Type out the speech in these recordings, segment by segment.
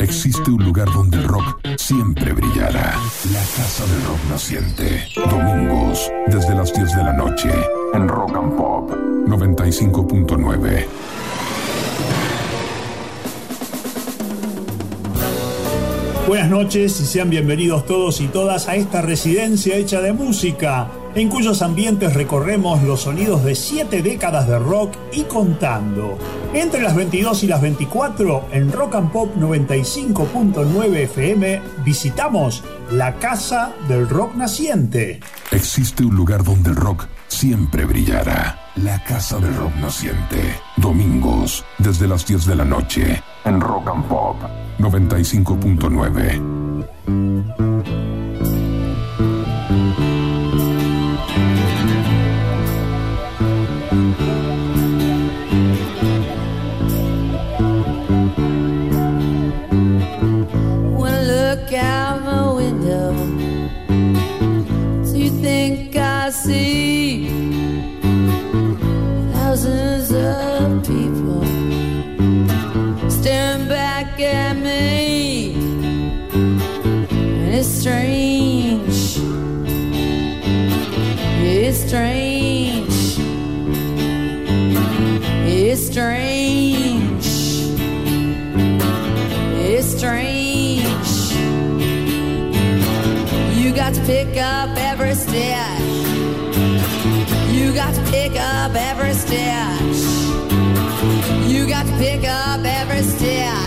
Existe un lugar donde el rock siempre brillará. La Casa del Rock Naciente. Domingos, desde las 10 de la noche, en Rock and Pop 95.9. Buenas noches y sean bienvenidos todos y todas a esta residencia hecha de música, en cuyos ambientes recorremos los sonidos de siete décadas de rock y contando. Entre las 22 y las 24, en Rock and Pop 95.9 FM, visitamos la Casa del Rock Naciente. Existe un lugar donde el rock siempre brillará. La Casa del Rock Naciente. Domingos, desde las 10 de la noche, en Rock and Pop 95.9. strange. It's strange. You got to pick up every stitch. You got to pick up every stitch. You got to pick up every stitch.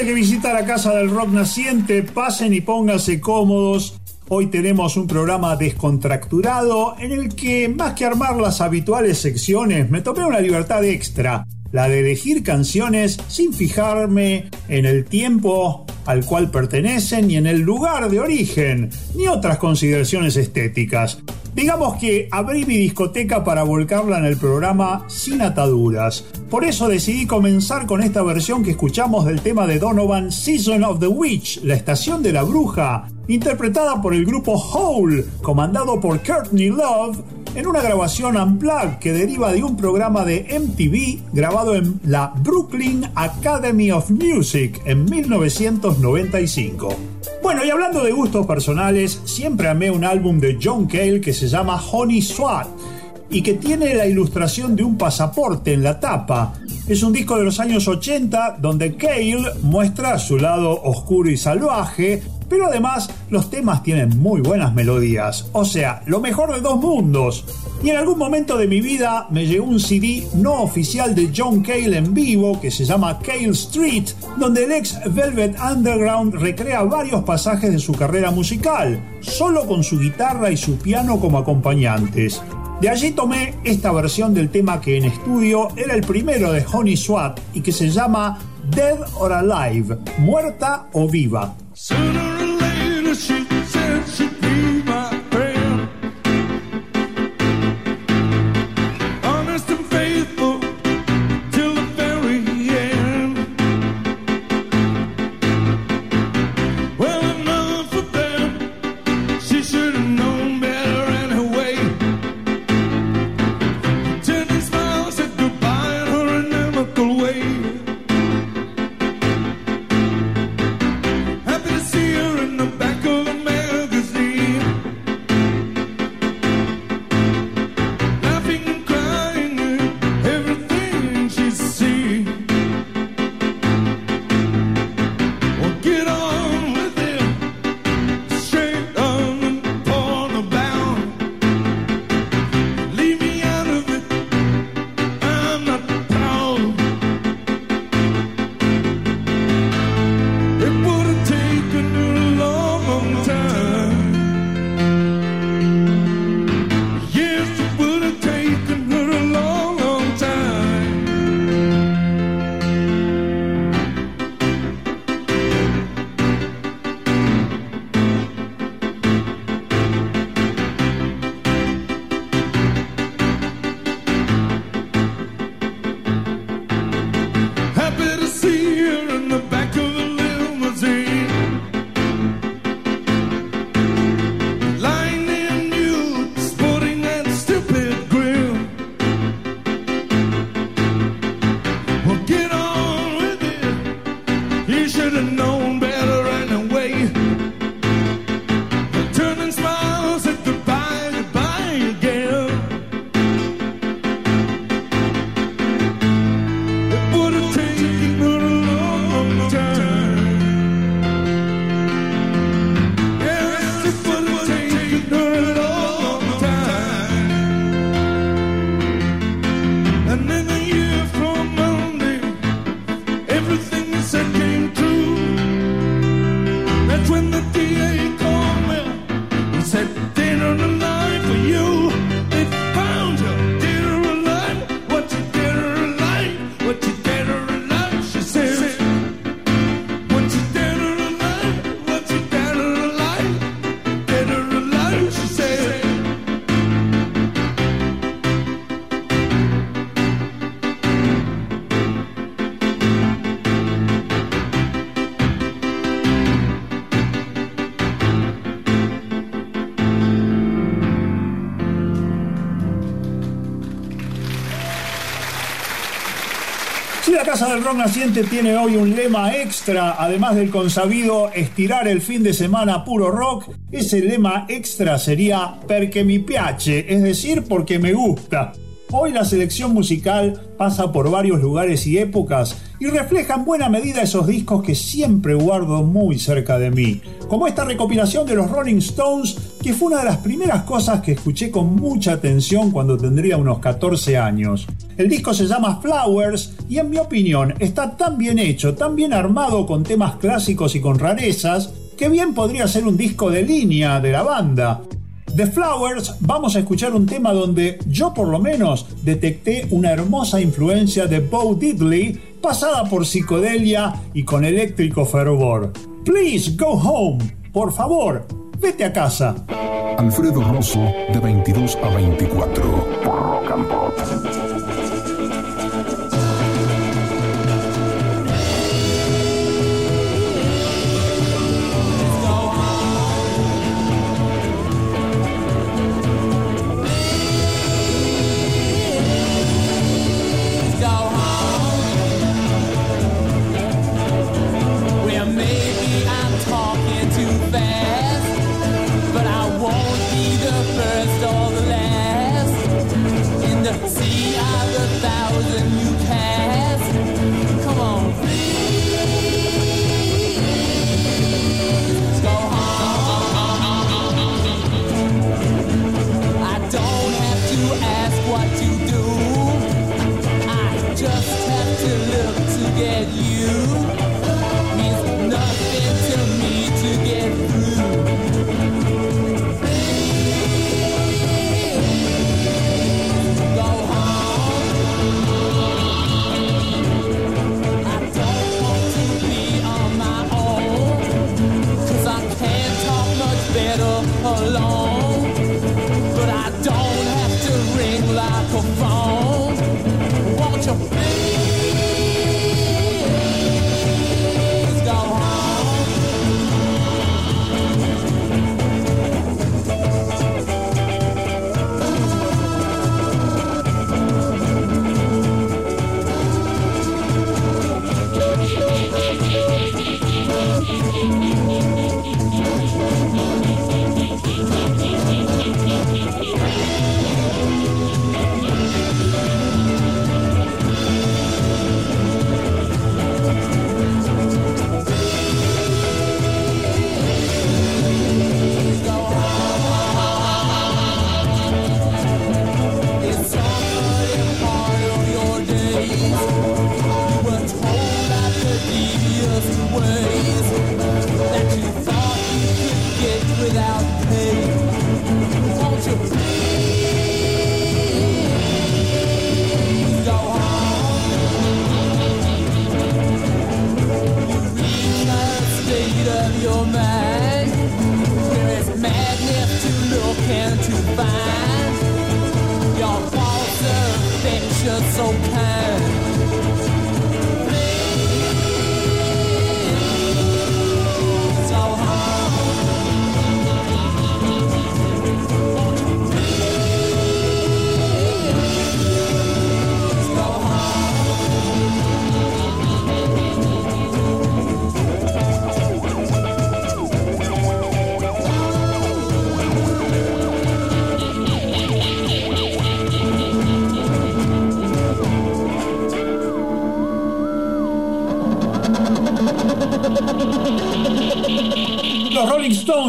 Que visita la Casa del Rock Naciente, pasen y pónganse cómodos. Hoy tenemos un programa descontracturado en el que, más que armar las habituales secciones, me tomé una libertad extra, la de elegir canciones sin fijarme en el tiempo al cual pertenecen ni en el lugar de origen, ni otras consideraciones estéticas. Digamos que abrí mi discoteca para volcarla en el programa sin ataduras. Por eso decidí comenzar con esta versión que escuchamos del tema de Donovan Season of the Witch, la estación de la bruja, interpretada por el grupo Hole, comandado por Courtney Love, en una grabación unplugged que deriva de un programa de MTV grabado en la Brooklyn Academy of Music en 1995. Bueno, y hablando de gustos personales, siempre amé un álbum de John Cale que se llama Honey Swat y que tiene la ilustración de un pasaporte en la tapa. Es un disco de los años 80 donde Cale muestra su lado oscuro y salvaje, pero además los temas tienen muy buenas melodías, o sea, lo mejor de dos mundos. Y en algún momento de mi vida me llegó un CD no oficial de John Cale en vivo que se llama Cale Street, donde el ex Velvet Underground recrea varios pasajes de su carrera musical, solo con su guitarra y su piano como acompañantes. De allí tomé esta versión del tema que en estudio era el primero de Honey Swat y que se llama Dead or Alive, muerta o viva. Sooner or later, she said she Casa del Rock Naciente tiene hoy un lema extra, además del consabido estirar el fin de semana puro rock, ese lema extra sería perché mi piace, es decir, porque me gusta. Hoy la selección musical pasa por varios lugares y épocas y refleja en buena medida esos discos que siempre guardo muy cerca de mí, como esta recopilación de los Rolling Stones, que fue una de las primeras cosas que escuché con mucha atención cuando tendría unos 14 años. El disco se llama Flowers y en mi opinión está tan bien hecho, tan bien armado con temas clásicos y con rarezas, que bien podría ser un disco de línea de la banda. The Flowers vamos a escuchar un tema donde yo por lo menos detecté una hermosa influencia de Bo Diddley pasada por psicodelia y con eléctrico fervor. Please go home. Por favor, vete a casa. Alfredo Rosso de 22 a 24 por Rock and Pop. Brasil.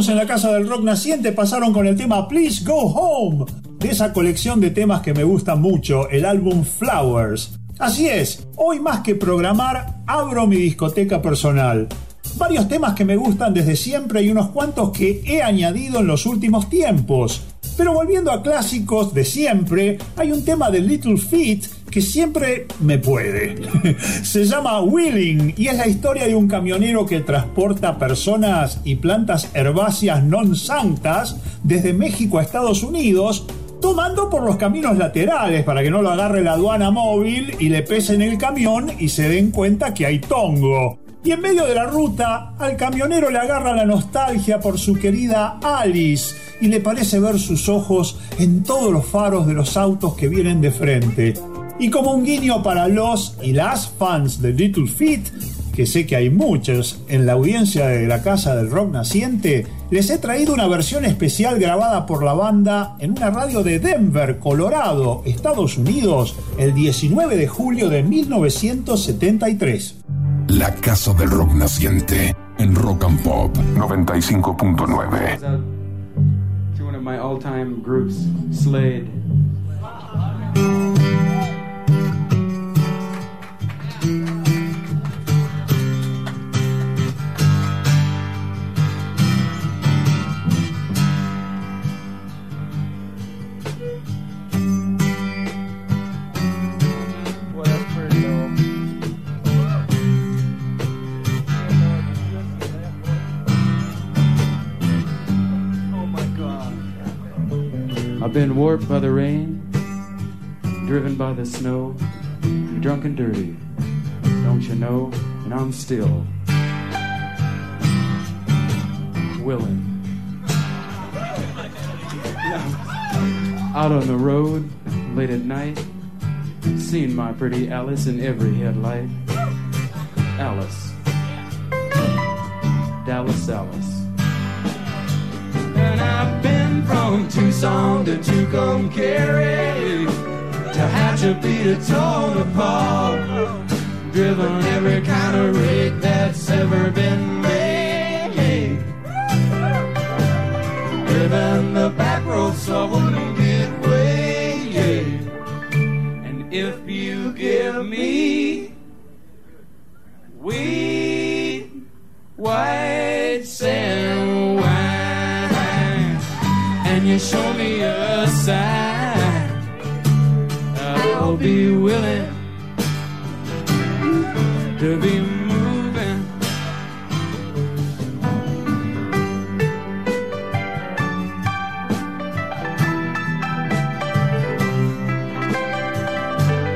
En la Casa del Rock Naciente pasaron con el tema Please Go Home, de esa colección de temas que me gustan mucho, el álbum Flowers. Así es, hoy más que programar, abro mi discoteca personal. Varios temas que me gustan desde siempre y unos cuantos que he añadido en los últimos tiempos. Pero volviendo a clásicos de siempre, hay un tema de Little Feat que siempre me puede. Se llama Wheeling y es la historia de un camionero que transporta personas y plantas herbáceas non santas desde México a Estados Unidos, tomando por los caminos laterales para que no lo agarre la aduana móvil y le pesen el camión y se den cuenta que hay tongo. Y en medio de la ruta, al camionero le agarra la nostalgia por su querida Alice y le parece ver sus ojos en todos los faros de los autos que vienen de frente. Y como un guiño para los y las fans de Little Feat, que sé que hay muchos en la audiencia de la Casa del Rock Naciente, les he traído una versión especial grabada por la banda en una radio de Denver, Colorado, Estados Unidos, el 19 de julio de 1973. La Casa del Rock Naciente en Rock and Pop 95.9. Goes out to one of my all-time groups, Slade. I've been warped by the rain, driven by the snow, drunk and dirty. Don't you know? And I'm still willing. Out on the road, late at night, seen my pretty Alice in every headlight. Alice. Dallas Alice. From Tucson to Tucumcari to Hatchabee to Tonopah, driven every kind of rig that's ever been made. Driven the back roads so I wouldn't get way. And if you give me be willing to be moving.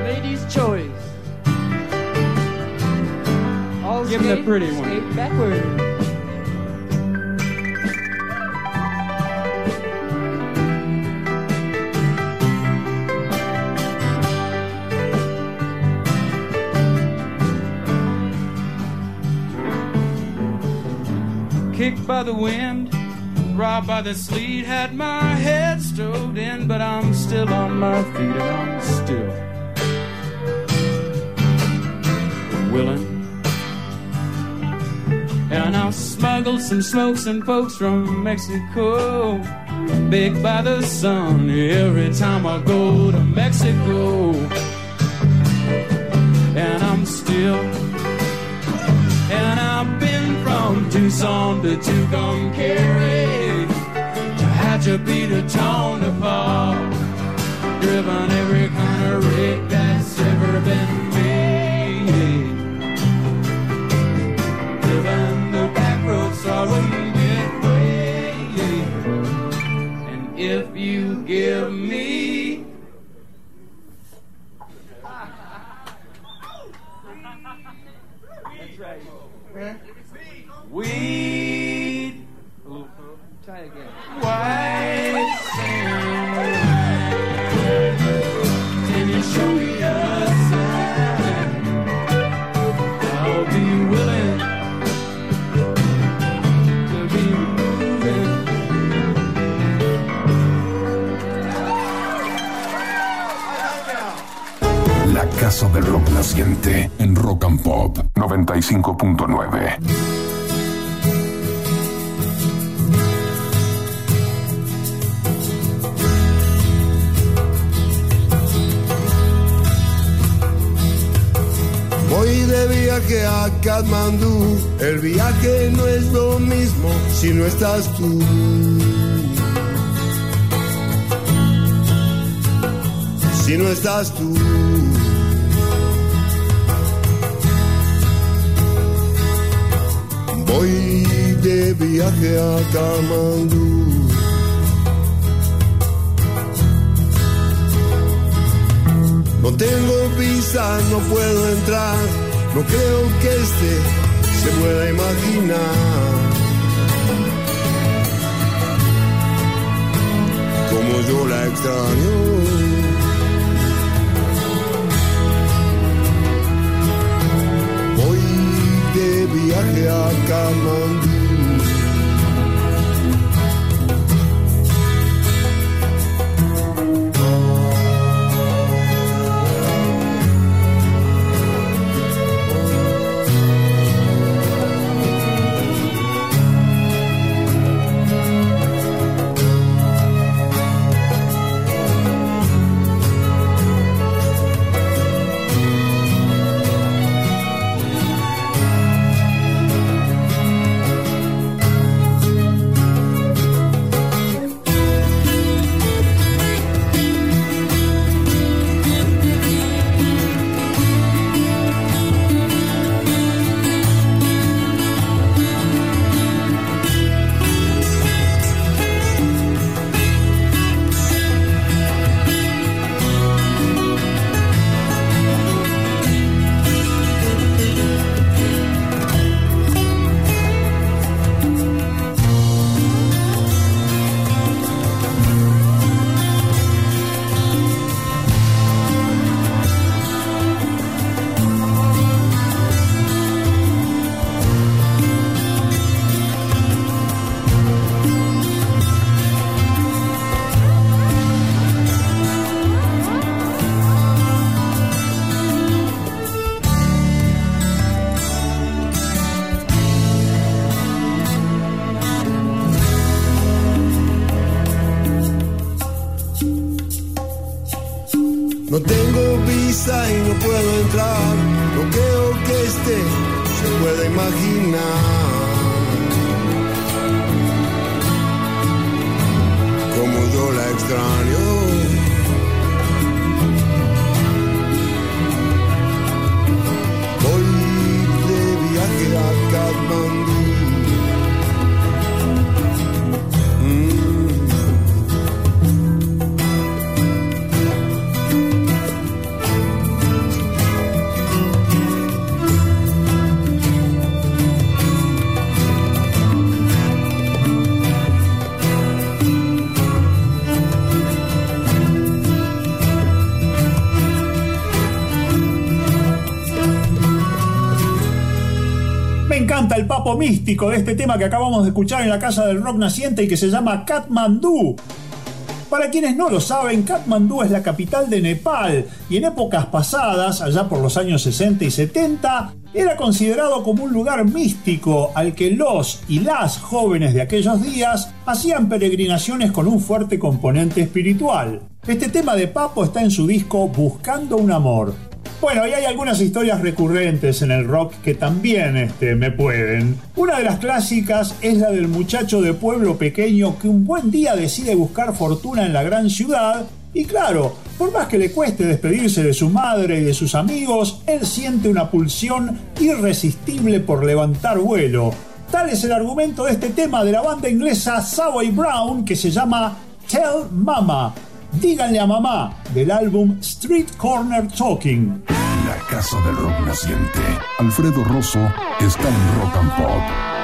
Ladies' choice. All Give 'em the skate- pretty one. skate backward. By the wind, robbed by the sleet, had my head stowed in, but I'm still on my feet and I'm still willing. And I'll smuggle some smokes and folks from Mexico, baked by the sun every time I go to Mexico. And I'm still from Tucson to Tucumcari to Hatchabee to Tonopah, driven every kind of rig that's ever been made. Driven the back roads so en Rock and Pop 95.9. Voy de viaje a Katmandú, el viaje no es lo mismo si no estás tú. Si no estás tú. Voy de viaje a Katmandú. No tengo visa, no puedo entrar, no creo que este se pueda imaginar. Como yo la extraño. De viaje a Kamandú. Místico de este tema que acabamos de escuchar en la casa del rock naciente y que se llama Katmandú. Para quienes no lo saben, Katmandú es la capital de Nepal y en épocas pasadas, allá por los años 60 y 70, era considerado como un lugar místico al que los y las jóvenes de aquellos días hacían peregrinaciones con un fuerte componente espiritual. Este tema de Papo está en su disco Buscando un Amor. Bueno, y hay algunas historias recurrentes en el rock que también este, me pueden. Una de las clásicas es la del muchacho de pueblo pequeño que un buen día decide buscar fortuna en la gran ciudad y claro, por más que le cueste despedirse de su madre y de sus amigos, él siente una pulsión irresistible por levantar vuelo. Tal es el argumento de este tema de la banda inglesa Savoy Brown que se llama Tell Mama. Díganle a mamá del álbum Street Corner Talking. La casa del rock naciente. Alfredo Rosso está en Rock and Pop.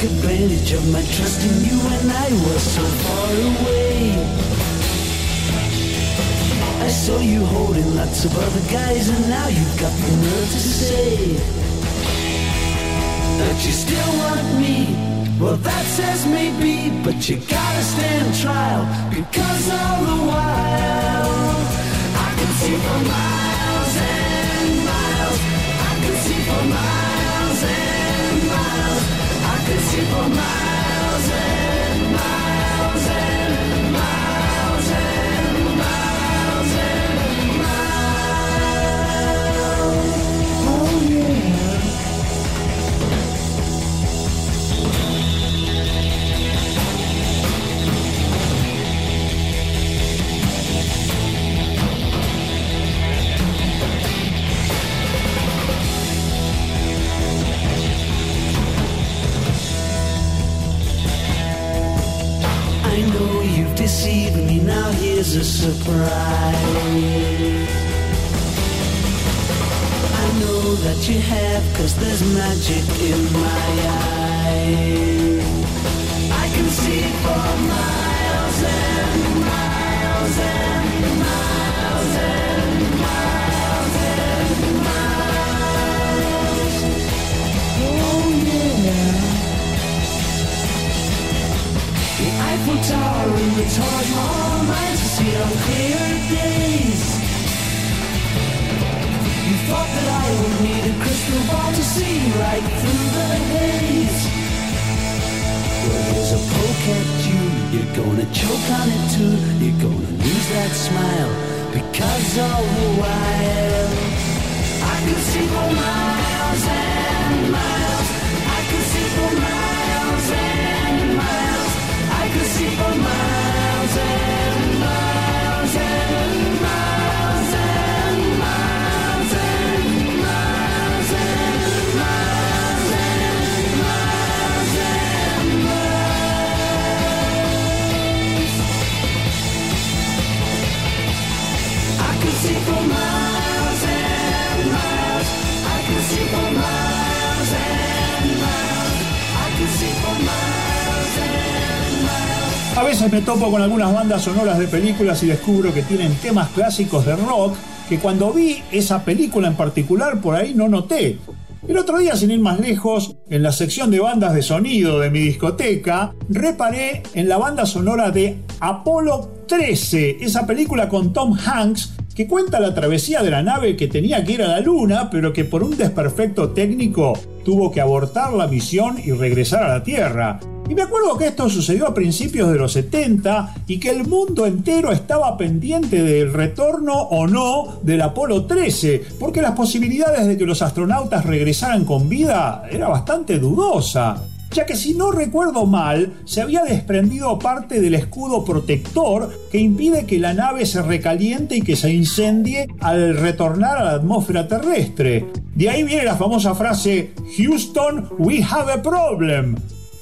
Took advantage of my trust in you when I was so far away. I saw you holding lots of other guys, and now you've got the nerve to say that you still want me. Well, that says maybe, but you gotta stand trial because all the while I can see for miles and miles. I can see for miles and miles. I know deceived me, now here's a surprise. I know that you have, cause there's magic in my eyes. I can see for miles and miles and Eiffel Tower and the Taj Mahal nights to see on clear days. You thought that I would need a crystal ball to see right through the haze. Well, here's a poke at you. You're gonna choke on it too. You're gonna lose that smile because all the while I could see for miles and miles. See for miles A veces me topo con algunas bandas sonoras de películas y descubro que tienen temas clásicos de rock que cuando vi esa película en particular por ahí no noté. El otro día, sin ir más lejos, en la sección de bandas de sonido de mi discoteca, reparé en la banda sonora de Apolo 13, esa película con Tom Hanks que cuenta la travesía de la nave que tenía que ir a la Luna, pero que por un desperfecto técnico tuvo que abortar la misión y regresar a la Tierra. Y me acuerdo que esto sucedió a principios de los 70 y que el mundo entero estaba pendiente del retorno o no del Apolo 13, porque las posibilidades de que los astronautas regresaran con vida era bastante dudosa ya que si no recuerdo mal, se había desprendido parte del escudo protector que impide que la nave se recaliente y que se incendie al retornar a la atmósfera terrestre. De ahí viene la famosa frase Houston, we have a problem.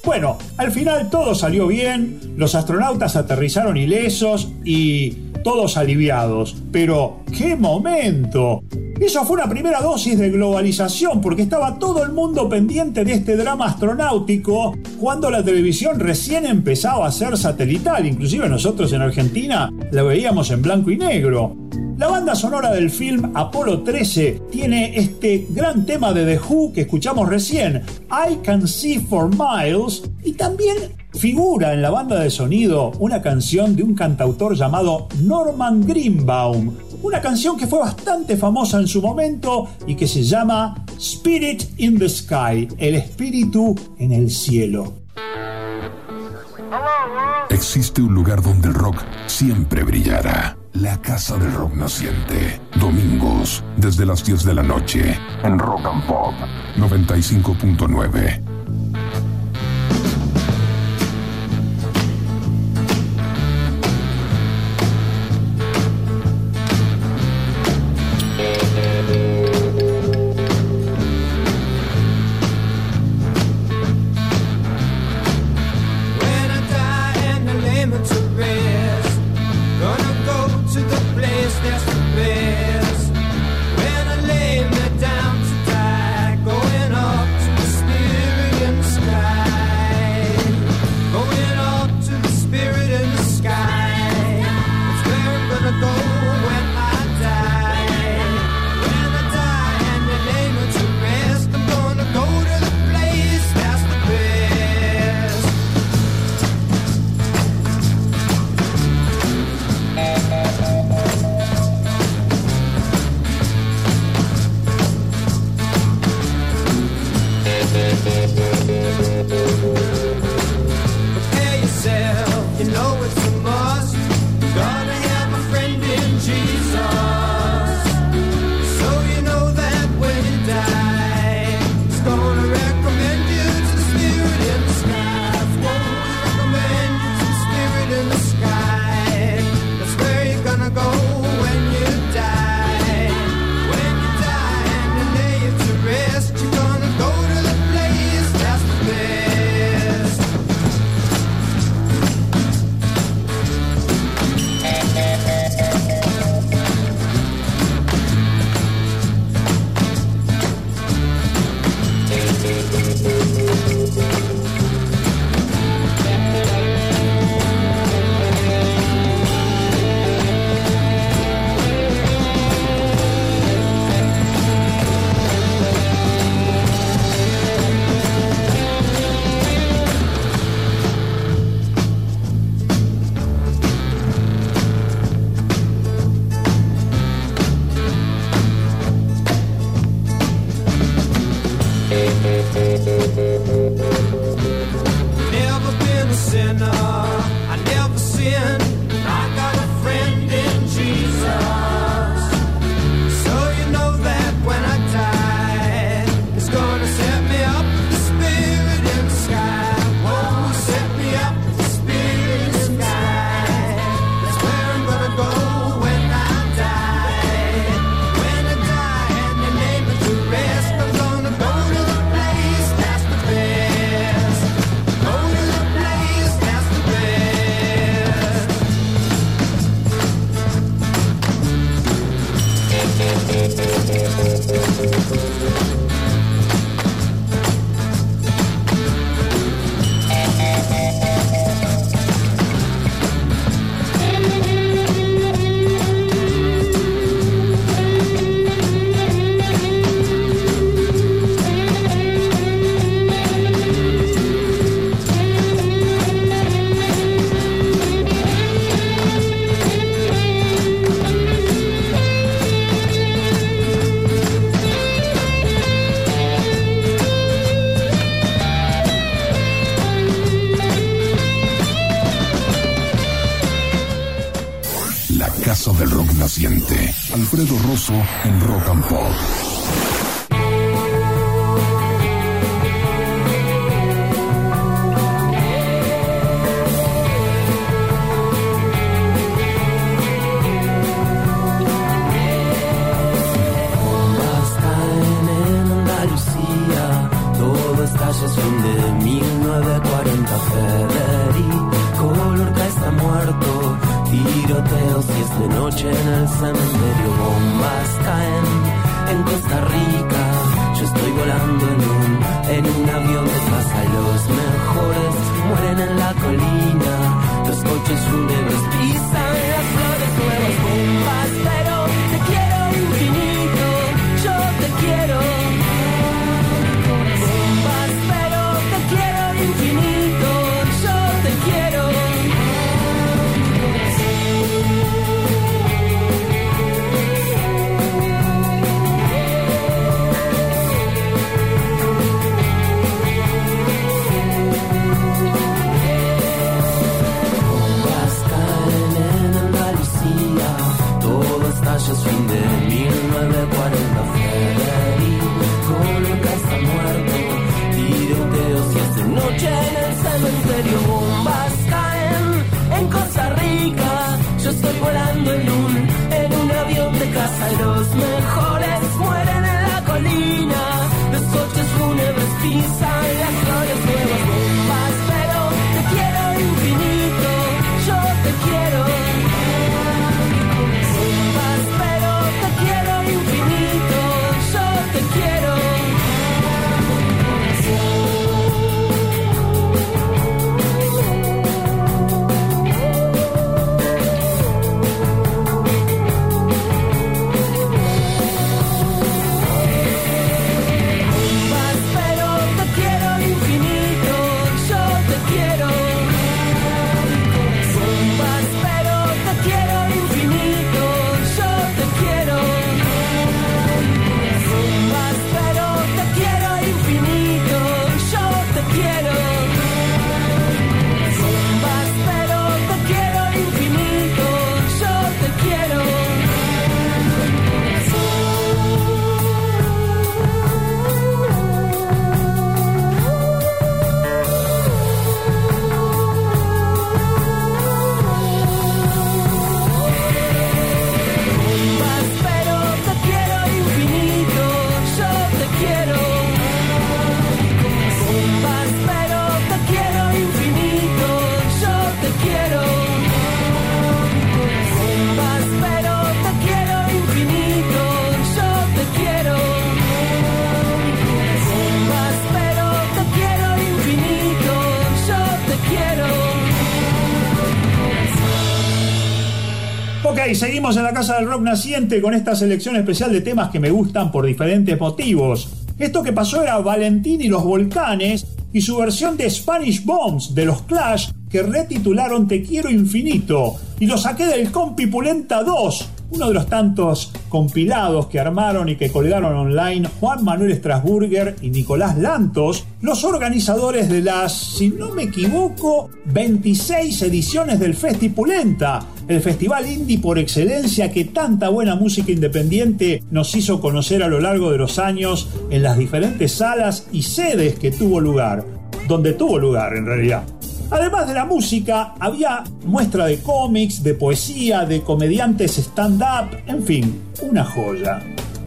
Bueno, al final todo salió bien, los astronautas aterrizaron ilesos y todos aliviados. Pero, ¡qué momento! Eso fue una primera dosis de globalización porque estaba todo el mundo pendiente de este drama astronáutico cuando la televisión recién empezaba a ser satelital. Inclusive nosotros en Argentina la veíamos en blanco y negro. La banda sonora del film Apolo 13 tiene este gran tema de The Who que escuchamos recién, I Can See for Miles, y también figura en la banda de sonido una canción de un cantautor llamado Norman Greenbaum, una canción que fue bastante famosa en su momento y que se llama Spirit in the Sky, el espíritu en el cielo. Existe un lugar donde el rock siempre brillará. La Casa del Rock Naciente. Domingos, desde las 10 de la noche. En Rock and Pop 95.9. Alfredo Rosso en Rock and Pop. Seguimos en la Casa del Rock Naciente con esta selección especial de temas que me gustan por diferentes motivos. Esto que pasó era Valentín y los Volcanes y su versión de Spanish Bombs de los Clash que retitularon Te Quiero Infinito y lo saqué del Compipulenta 2, uno de los tantos compilados que armaron y que colgaron online Juan Manuel Strasburger y Nicolás Lantos, los organizadores de las, si no me equivoco, 26 ediciones del Festipulenta, el festival indie por excelencia que tanta buena música independiente nos hizo conocer a lo largo de los años en las diferentes salas y sedes que tuvo lugar, donde tuvo lugar en realidad. Además de la música, había muestra de cómics, de poesía, de comediantes stand-up, en fin, una joya.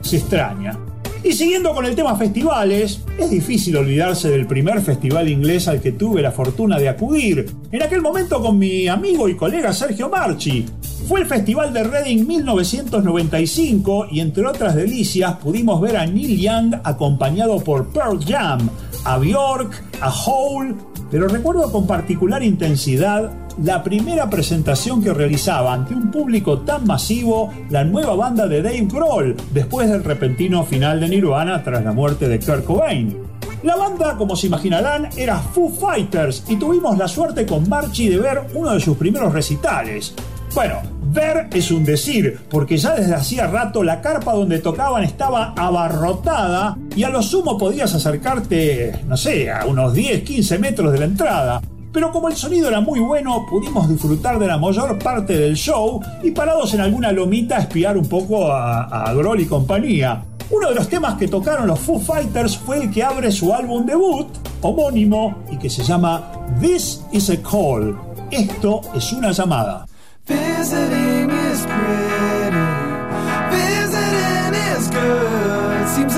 Se extraña. Y siguiendo con el tema festivales, es difícil olvidarse del primer festival inglés al que tuve la fortuna de acudir, en aquel momento con mi amigo y colega Sergio Marchi. Fue el Festival de Reading 1995 y entre otras delicias pudimos ver a Neil Young acompañado por Pearl Jam, a Bjork, a Hole, pero recuerdo con particular intensidad la primera presentación que realizaba ante un público tan masivo la nueva banda de Dave Grohl después del repentino final de Nirvana tras la muerte de Kurt Cobain. La banda, como se imaginarán, era Foo Fighters y tuvimos la suerte con Marchi de ver uno de sus primeros recitales. Bueno, ver es un decir, porque ya desde hacía rato la carpa donde tocaban estaba abarrotada y a lo sumo podías acercarte, no sé, a unos 10, 15 metros de la entrada. pero como el sonido era muy bueno, pudimos disfrutar de la mayor parte del show y parados en alguna lomita espiar un poco a, a Grohl y compañía. Uno de los temas que tocaron los Foo Fighters fue el que abre su álbum debut, homónimo, y que se llama This is a Call. Esto es una llamada. Visiting is pretty. Visiting is good. Seems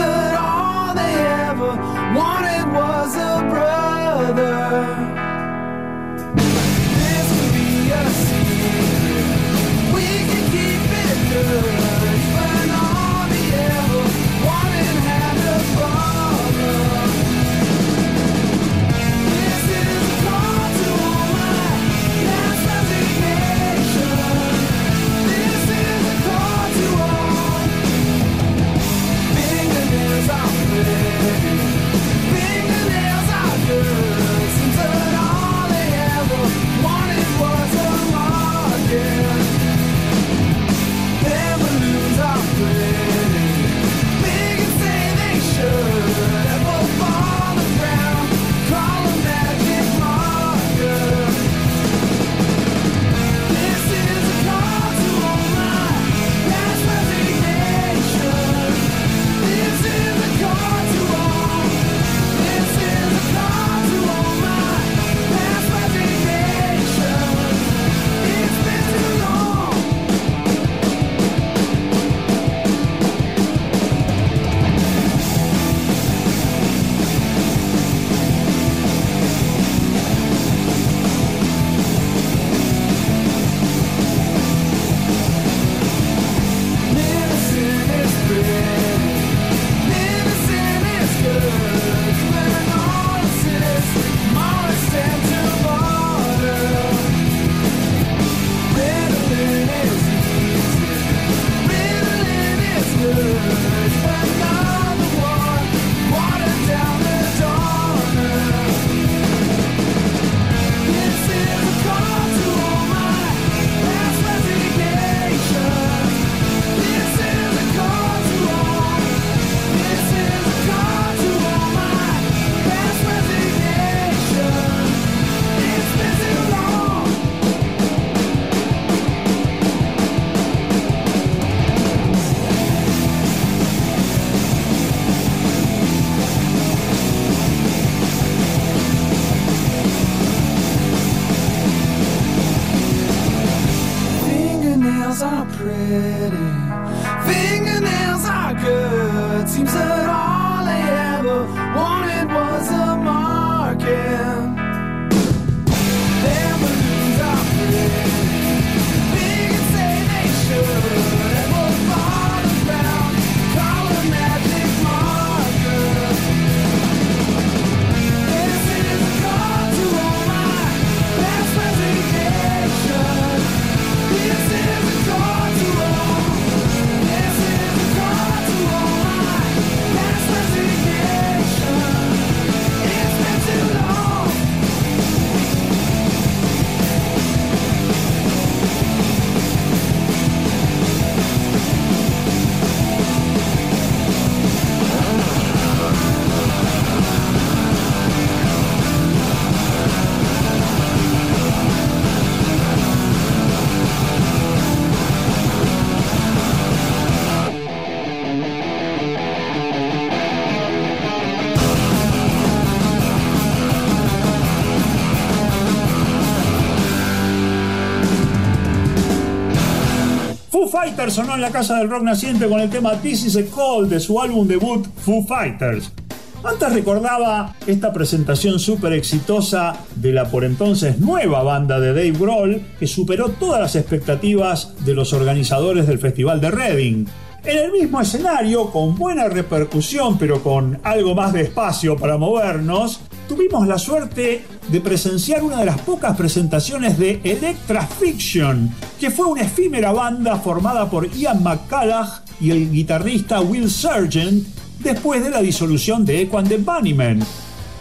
Fighters sonó en la casa del rock naciente con el tema This is a Call de su álbum debut Foo Fighters. Antes recordaba esta presentación súper exitosa de la por entonces nueva banda de Dave Grohl que superó todas las expectativas de los organizadores del Festival de Reading. En el mismo escenario, con buena repercusión pero con algo más de espacio para movernos, tuvimos la suerte de presenciar una de las pocas presentaciones de Electra Fiction, que fue una efímera banda formada por Ian McCallagh y el guitarrista Will Sargent después de la disolución de Echo and the Bunnymen.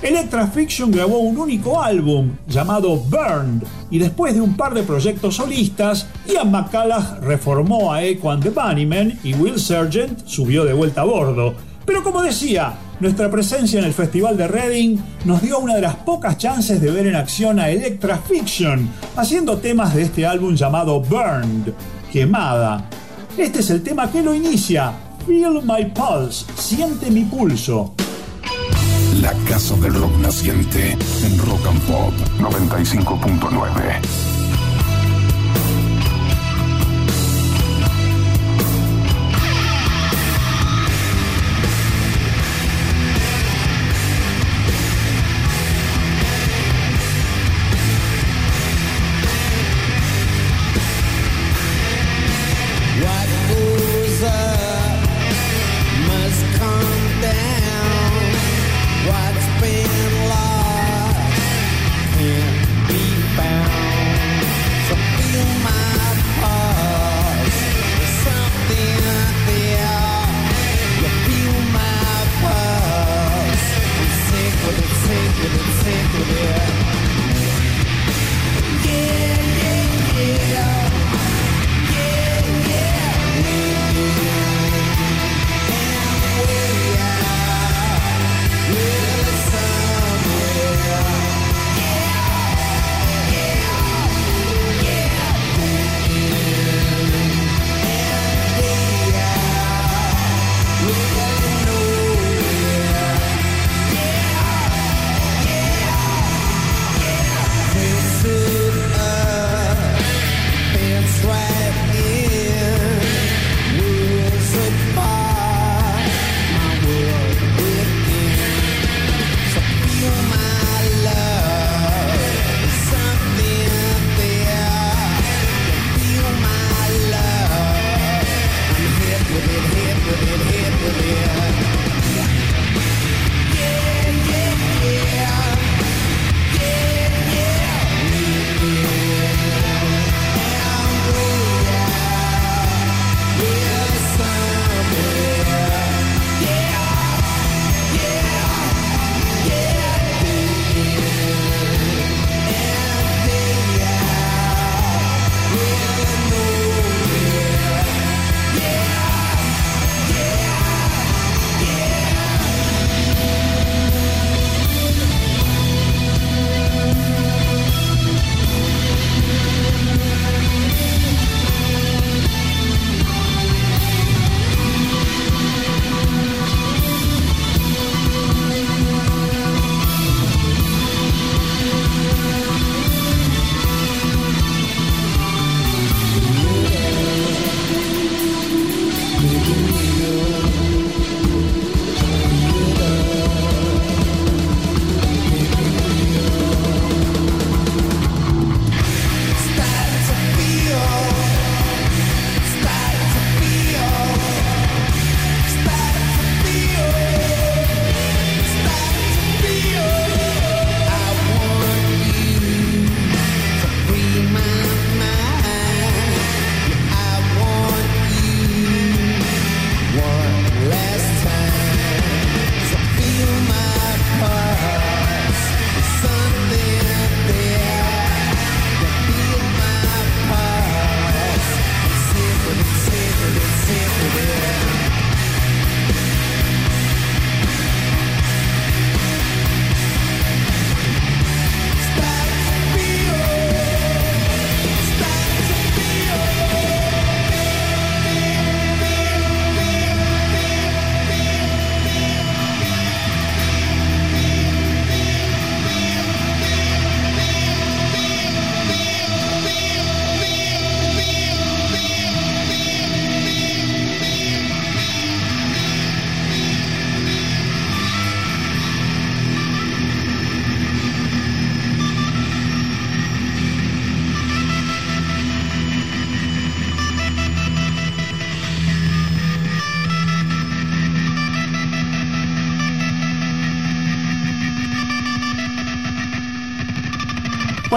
Electra Fiction grabó un único álbum llamado Burned y después de un par de proyectos solistas, Ian McCallagh reformó a Echo and the Bunnymen y Will Sargent subió de vuelta a bordo. Pero como decía, nuestra presencia en el Festival de Reading nos dio una de las pocas chances de ver en acción a Electra Fiction, haciendo temas de este álbum llamado Burned, Quemada. Este es el tema que lo inicia, Feel My Pulse, siente mi pulso. La Casa del Rock Naciente en Rock and Pop 95.9.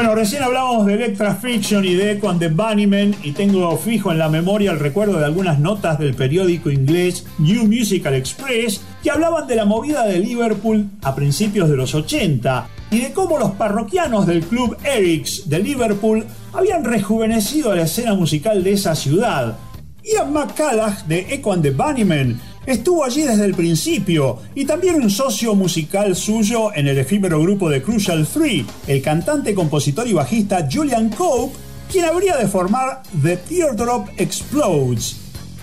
Bueno, recién hablamos de Electra Fiction y de Echo the Bunnymen y tengo fijo en la memoria el recuerdo de algunas notas del periódico inglés New Musical Express que hablaban de la movida de Liverpool a principios de los 80 y de cómo los parroquianos del club Eric's de Liverpool habían rejuvenecido la escena musical de esa ciudad. Ian McCallagh de Echo the Bunnymen Estuvo allí desde el principio y también un socio musical suyo en el efímero grupo de Crucial 3, el cantante, compositor y bajista Julian Cope, quien habría de formar The Teardrop Explodes.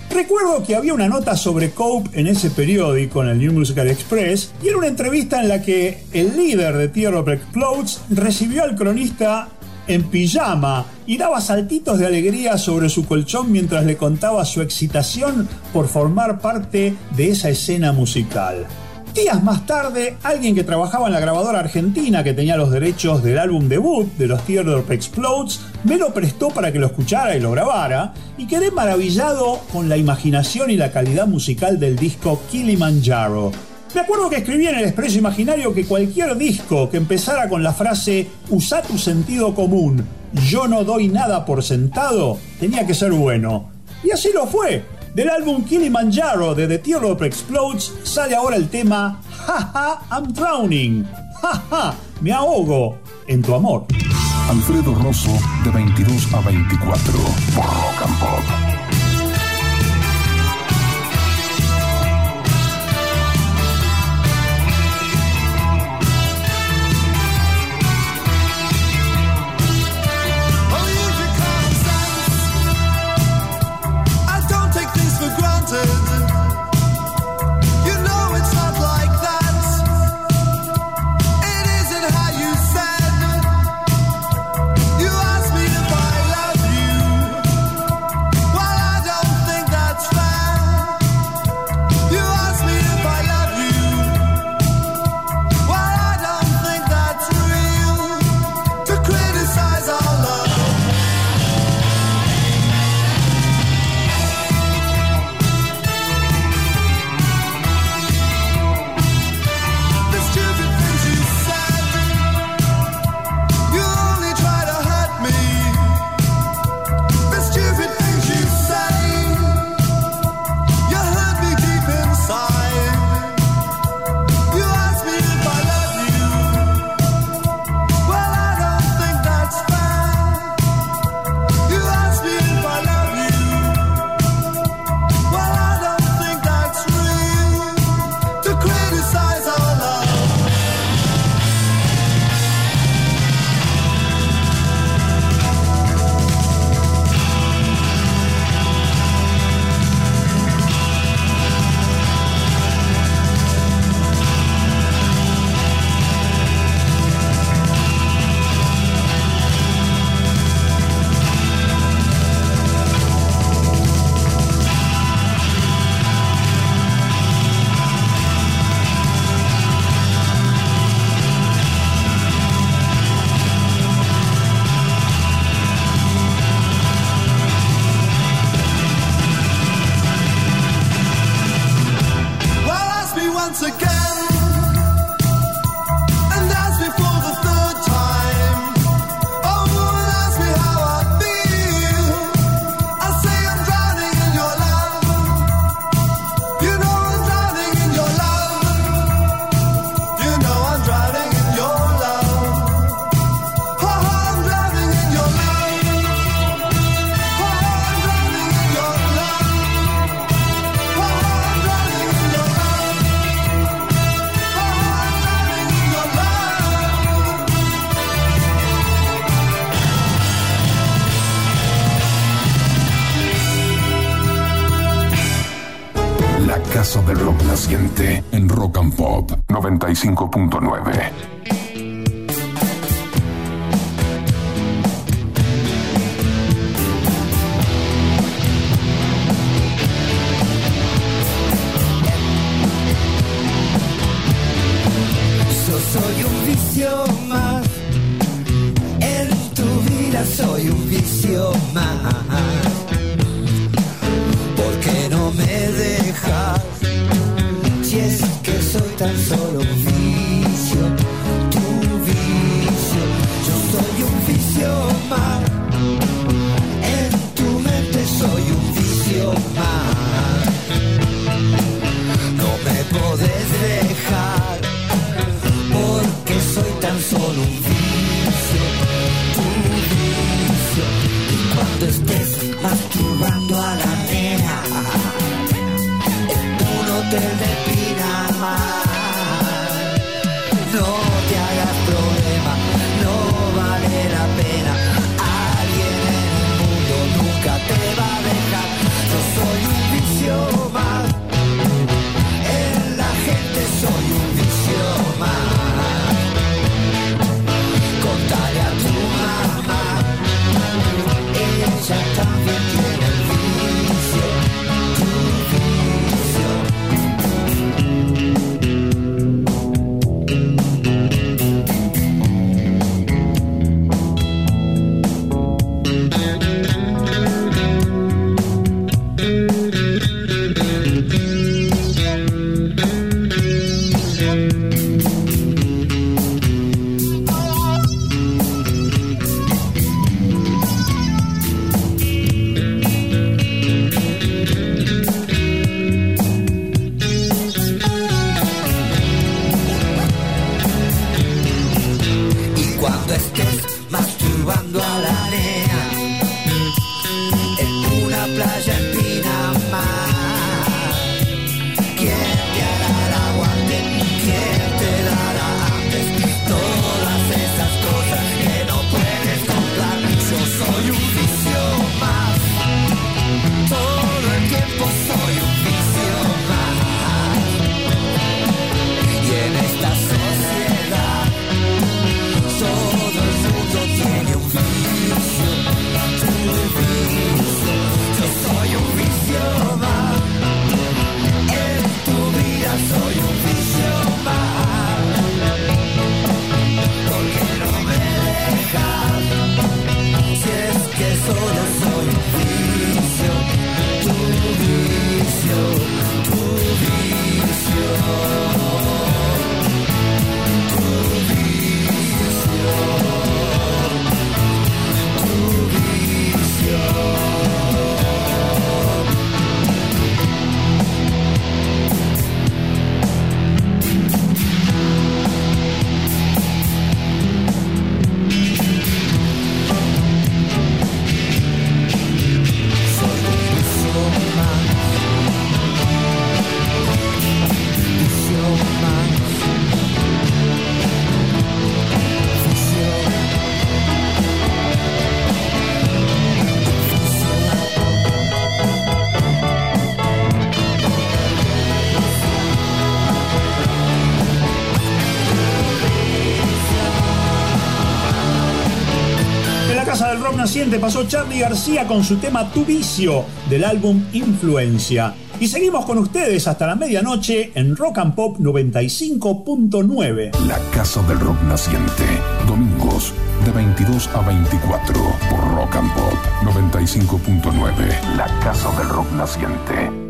Recuerdo que había una nota sobre Cope en ese periódico, en el New Musical Express, y era una entrevista en la que el líder de Teardrop Explodes recibió al cronista en pijama y daba saltitos de alegría sobre su colchón mientras le contaba su excitación por formar parte de esa escena musical. Días más tarde, alguien que trabajaba en la grabadora argentina que tenía los derechos del álbum debut de los Teardrop Explodes me lo prestó para que lo escuchara y lo grabara, y quedé maravillado con la imaginación y la calidad musical del disco Kilimanjaro. Me acuerdo que escribí en el Expreso Imaginario que cualquier disco que empezara con la frase Usa tu sentido común, yo no doy nada por sentado, tenía que ser bueno. Y así lo fue. Del álbum Kilimanjaro de The Teardrop Explodes sale ahora el tema Jaja, I'm drowning. Jaja, me ahogo en tu amor. Alfredo Rosso, de 22 a 24, por Rock and Pop. pasó Charlie García con su tema Tu Vicio del álbum Influencia. Y seguimos con ustedes hasta la medianoche en Rock and Pop 95.9. La Casa del Rock Naciente. Domingos de 22 a 24 por Rock and Pop 95.9. La Casa del Rock Naciente.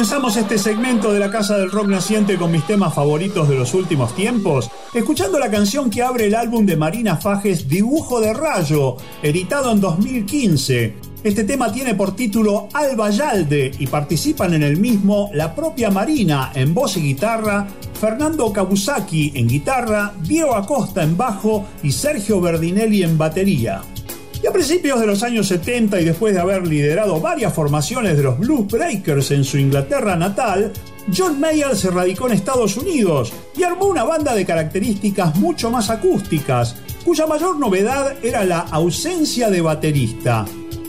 Comenzamos este segmento de la Casa del Rock Naciente con mis temas favoritos de los últimos tiempos, escuchando la canción que abre el álbum de Marina Fajes Dibujo de Rayo, editado en 2015. Este tema tiene por título Alba Yalde y participan en el mismo la propia Marina en voz y guitarra, Fernando Kabusaki en guitarra, Diego Acosta en bajo y Sergio Berdinelli en batería. Principios de los años 70 y después de haber liderado varias formaciones de los Blues Breakers en su Inglaterra natal, John Mayer se radicó en Estados Unidos y armó una banda de características mucho más acústicas, cuya mayor novedad era la ausencia de baterista.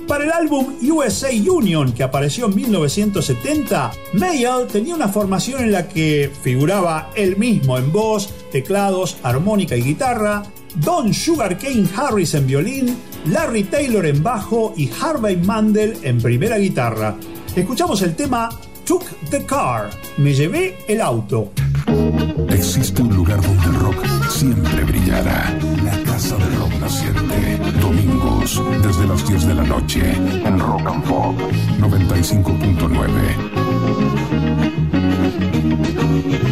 Para el álbum USA Union, que apareció en 1970, Mayall tenía una formación en la que figuraba él mismo en voz, teclados, armónica y guitarra, Don Sugarcane Harris en violín, Larry Taylor en bajo y Harvey Mandel en primera guitarra. Escuchamos el tema Took the Car, me llevé el auto. Existe un lugar donde el rock siempre brillará. La Casa del Rock Naciente. Domingos, desde las 10 de la noche. En Rock and Pop 95.9.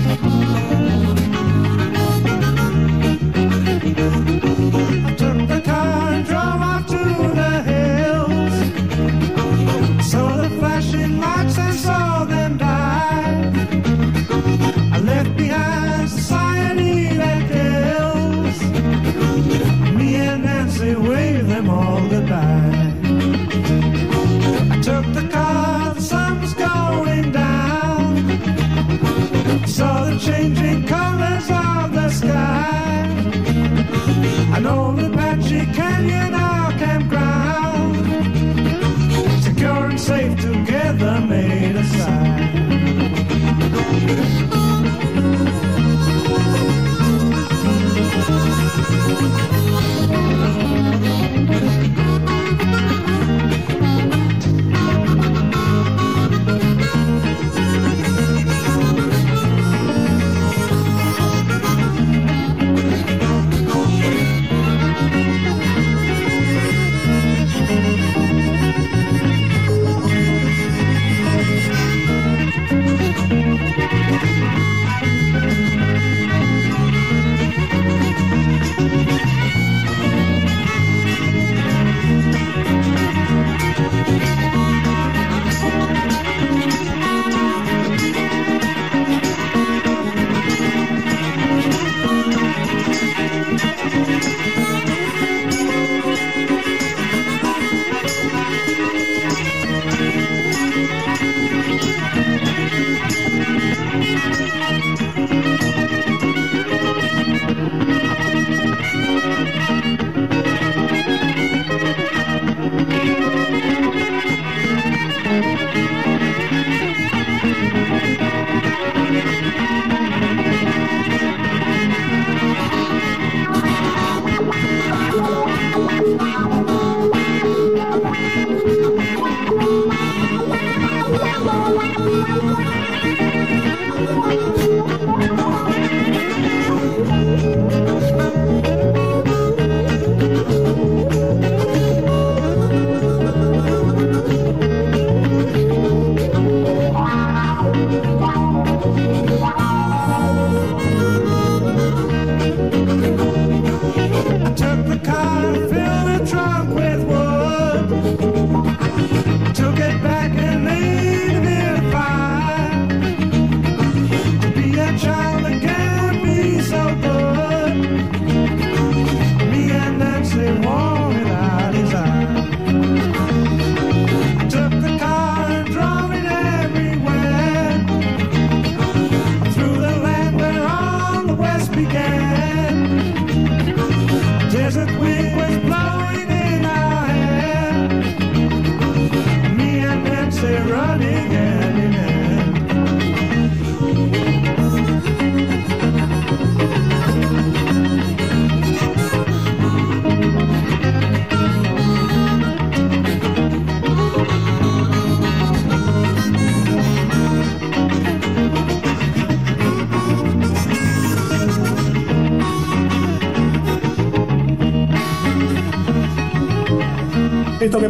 Música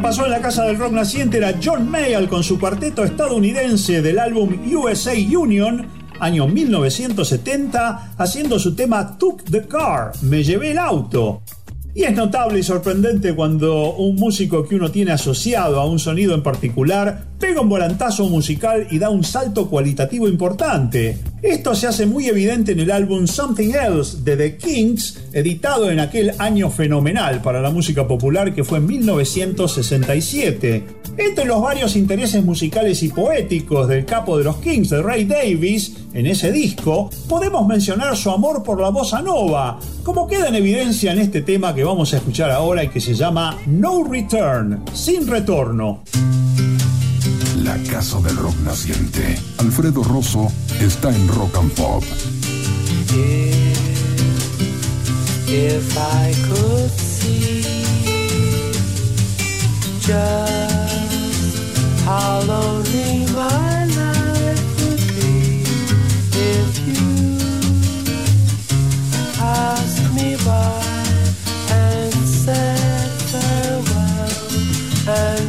pasó en la casa del rock naciente era John Mayall con su cuarteto estadounidense del álbum USA Union, año 1970, haciendo su tema Took the Car, Me llevé el auto. Y es notable y sorprendente cuando un músico que uno tiene asociado a un sonido en particular pega un volantazo musical y da un salto cualitativo importante. Esto se hace muy evidente en el álbum Something Else de The Kings, editado en aquel año fenomenal para la música popular que fue en 1967. Entre los varios intereses musicales y poéticos del capo de los Kings, de Ray Davis, en ese disco, podemos mencionar su amor por la bossa nova, como queda en evidencia en este tema que vamos a escuchar ahora y que se llama No Return, sin retorno. La casa del rock naciente. Alfredo Rosso está en Rock and Pop. If I could see just how lonely my life would be if you passed me by and said farewell, and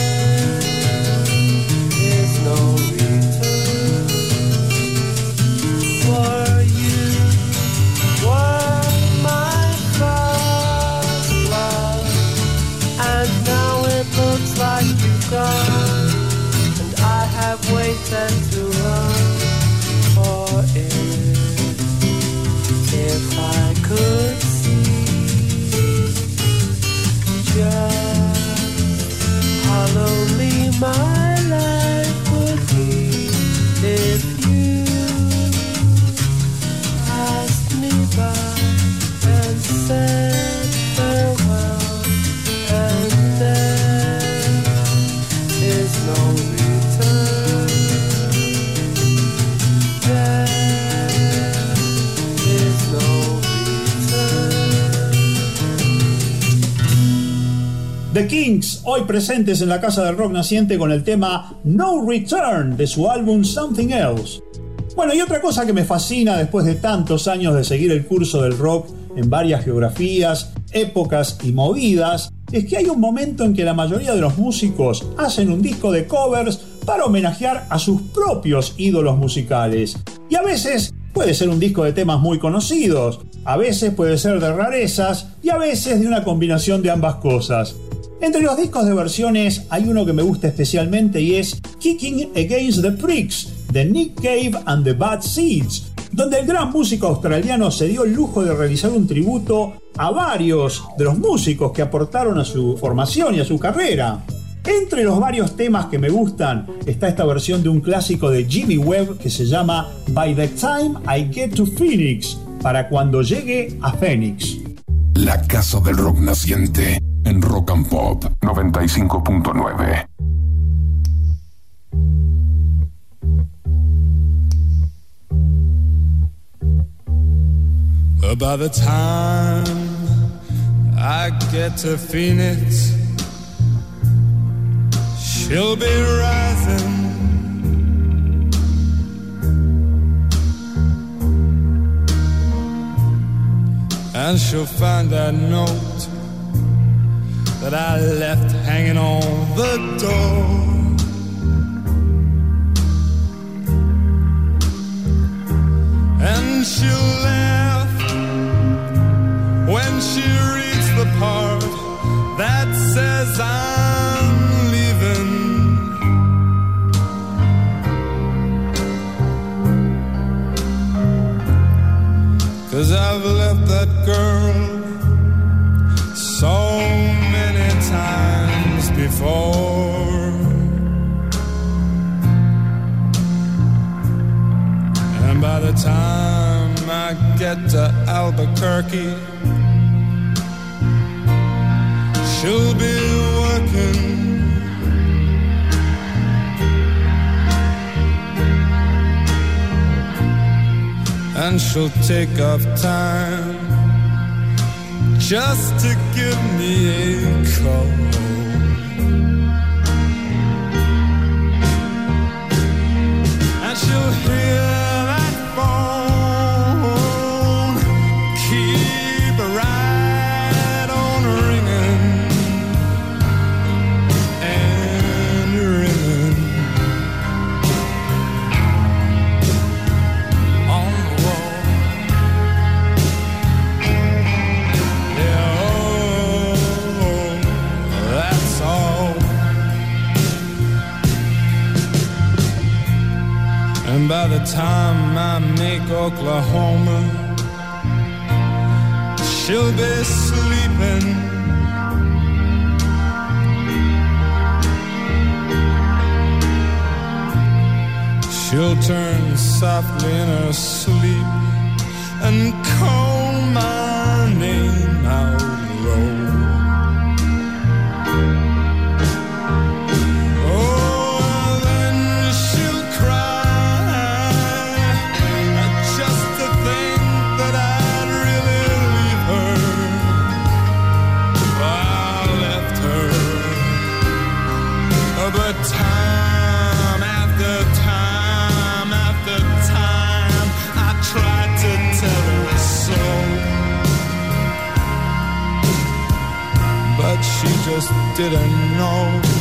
Kings, hoy presentes en la Casa del Rock Naciente con el tema No Return de su álbum Something Else. Bueno, y otra cosa que me fascina después de tantos años de seguir el curso del rock en varias geografías, épocas y movidas, es que hay un momento en que la mayoría de los músicos hacen un disco de covers para homenajear a sus propios ídolos musicales. Y a veces puede ser un disco de temas muy conocidos, a veces puede ser de rarezas y a veces de una combinación de ambas cosas. Entre los discos de versiones hay uno que me gusta especialmente y es Kicking Against the Pricks de Nick Cave and the Bad Seeds, donde el gran músico australiano se dio el lujo de realizar un tributo a varios de los músicos que aportaron a su formación y a su carrera. Entre los varios temas que me gustan está esta versión de un clásico de Jimmy Webb que se llama By the Time I Get to Phoenix, para cuando llegue a Phoenix. La casa del rock naciente en Rock and Pop 95.9. By the time I get to Phoenix, she'll be rising. And she'll find that note that I left hanging on the door. And she'll laugh when she reads the part that says I'm leaving. Cause I've left that girl so times before. And by the time I get to Albuquerque, she'll be working. And she'll take off time just to give me a call. And she'll hear by the time I make Oklahoma, she'll be sleeping. She'll turn softly in her sleep and call just didn't know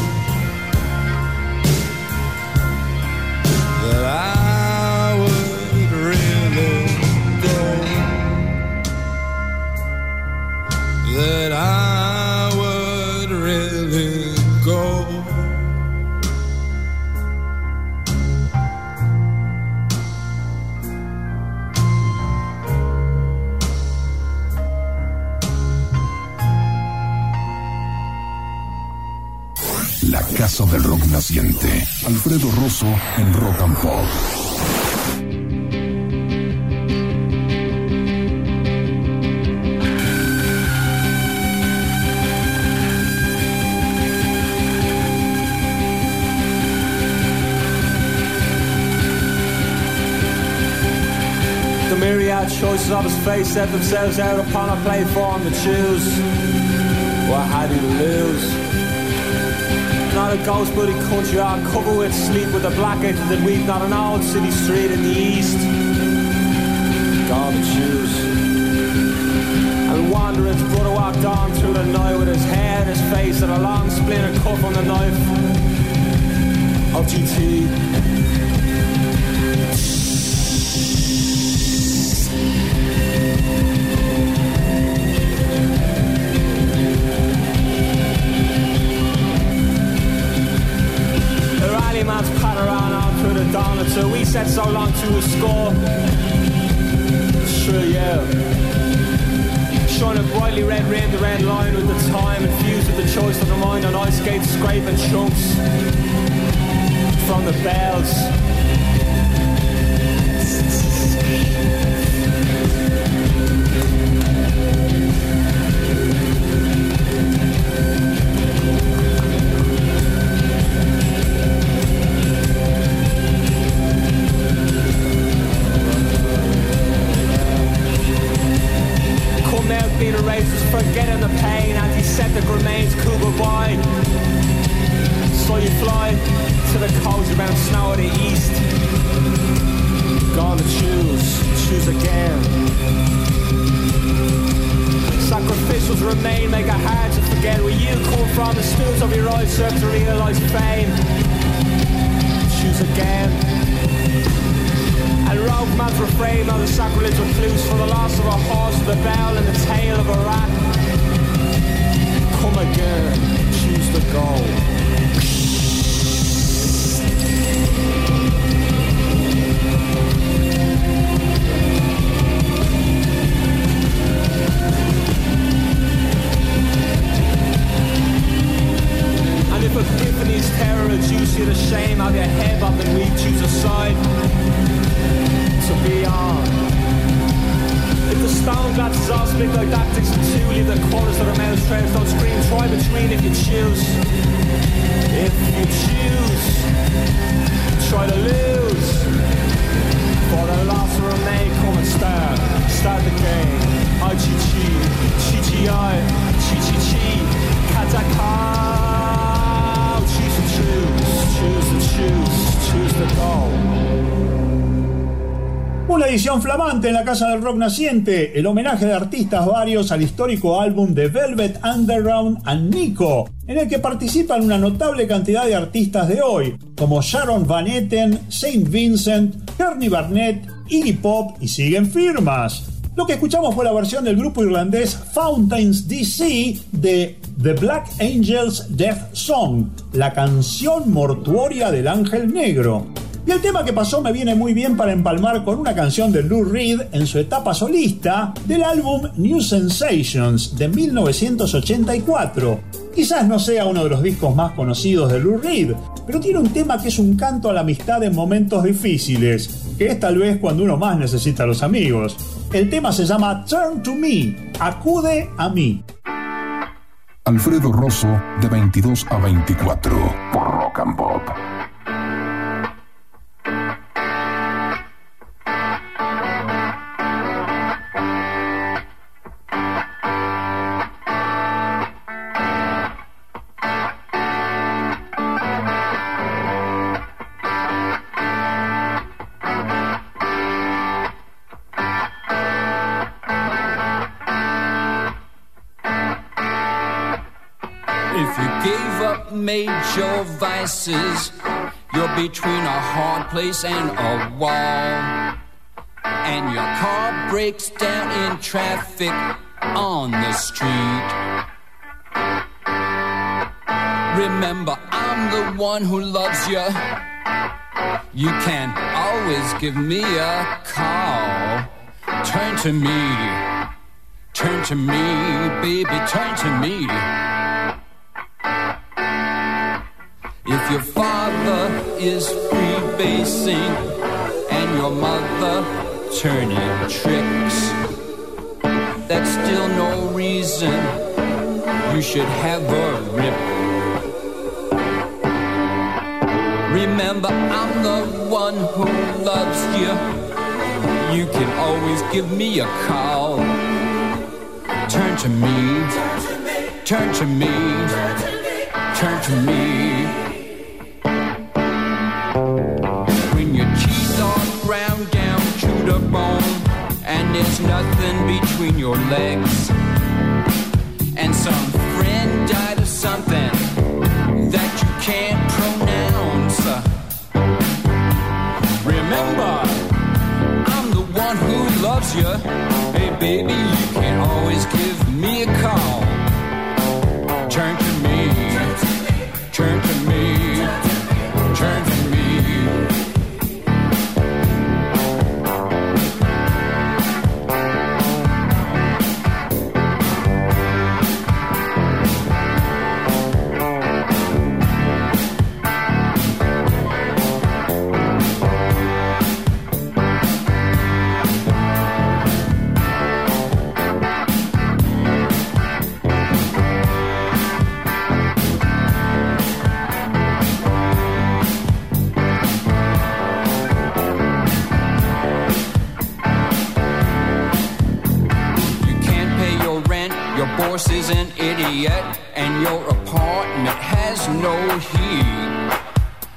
del Alfredo Rosso en Rock and Pop. The myriad choices of his face set themselves out upon a platform to choose. What had he to lose? A ghost a country all covered with sleep with the black edges that weep, not an old city street in the east. To choose. And wandering's brother walked on through the night with his hair in his face and a long splinter cut from the knife of Rally man's patter on on through the dawn until we set so long to a score. Sure, yeah. Shining brightly red ring, the red line with the time infused with the choice of the mind on ice skates scraping chunks from the bells. Edición flamante en la Casa del Rock Naciente, el homenaje de artistas varios al histórico álbum de Velvet Underground and Nico, en el que participan una notable cantidad de artistas de hoy, como Sharon Van Etten, Saint Vincent, Kearney Barnett, Iggy Pop y siguen firmas. Lo que escuchamos fue la versión del grupo irlandés Fountains DC de The Black Angels Death Song, la canción mortuoria del ángel negro. Y el tema que pasó me viene muy bien para empalmar con una canción de Lou Reed en su etapa solista del álbum New Sensations de 1984. Quizás no sea uno de los discos más conocidos de Lou Reed, pero tiene un tema que es un canto a la amistad en momentos difíciles, que es tal vez cuando uno más necesita a los amigos. El tema se llama Turn to Me, acude a mí. Alfredo Rosso, de 22 a 24, por Rock and Pop. You're between a hard place and a wall. And your car breaks down in traffic on the street. Remember, I'm the one who loves you. You can always give me a call. Turn to me. Turn to me, baby, turn to me. If your father is freebasing and your mother turning tricks, that's still no reason you should have a rip. Remember, I'm the one who loves you. You can always give me a call. Turn to me, turn to me, turn to me. When and there's nothing between your legs, and some friend died of something that you can't pronounce. Remember, I'm the one who loves you. Hey, baby, you can always give me a call. Turn to me, turn to me, boss is an idiot, and your apartment has no heat.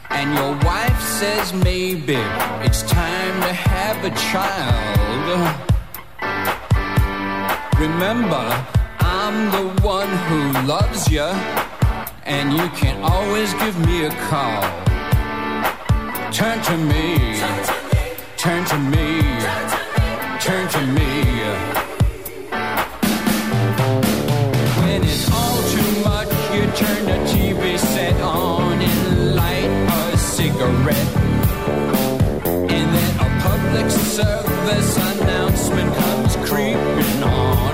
And your wife says maybe it's time to have a child. Remember, I'm the one who loves you, and you can always give me a call. Turn to me, turn to me, turn to me. When turn the TV set on and light a cigarette. And then a public service announcement comes creeping on.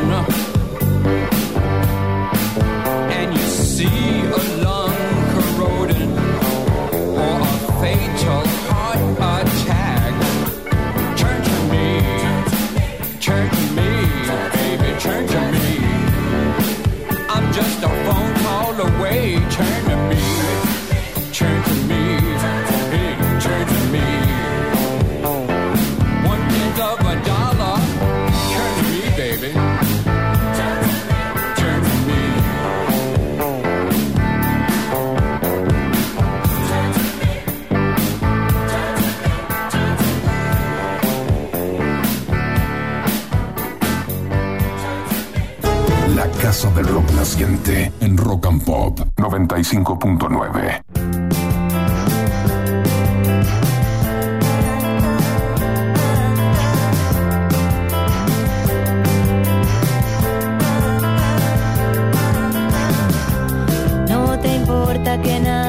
Naciente en Rock and Pop 95.9. No te importa que nadie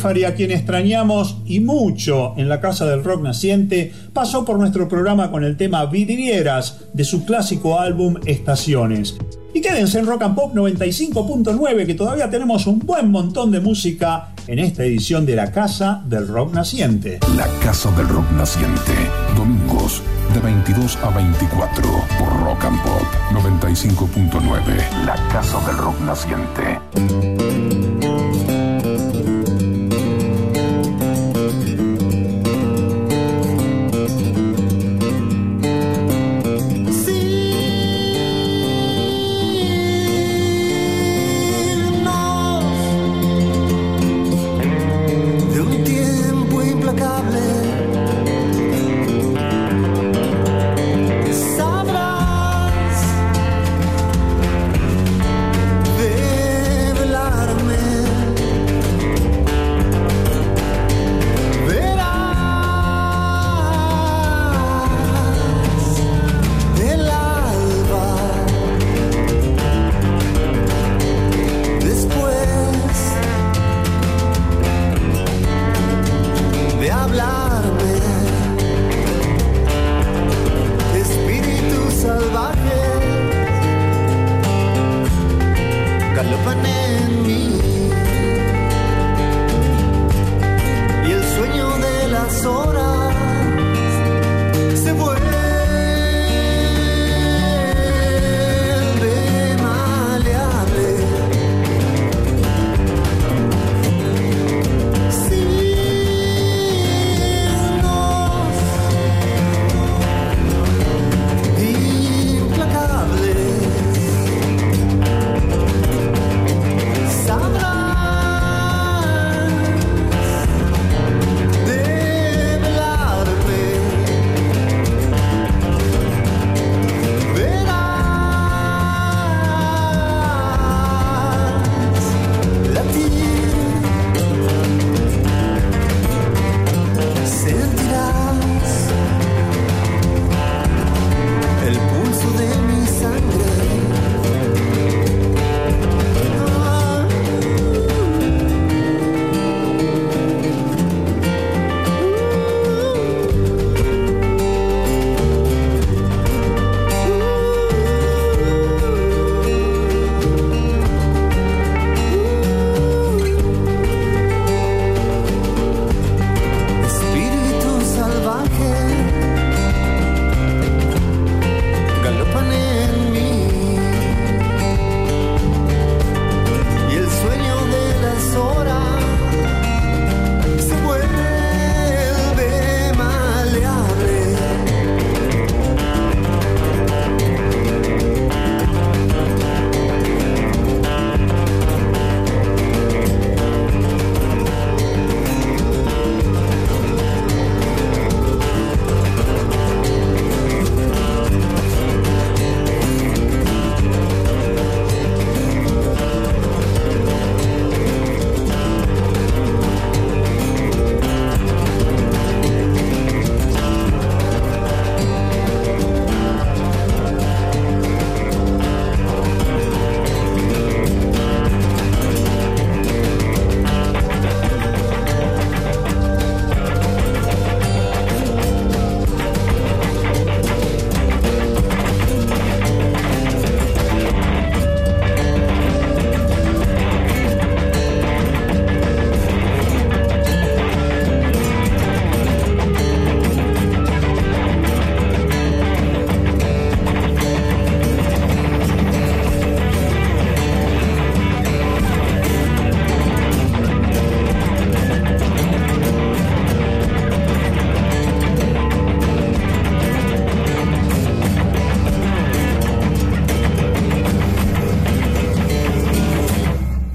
Blefari, a quien extrañamos y mucho en la Casa del Rock Naciente, pasó por nuestro programa con el tema Vidrieras de su clásico álbum Estaciones. Y quédense en Rock and Pop 95.9 que todavía tenemos un buen montón de música en esta edición de la Casa del Rock Naciente. La casa del rock naciente. Domingos de 22 a 24 por Rock and Pop 95.9. La casa del rock naciente.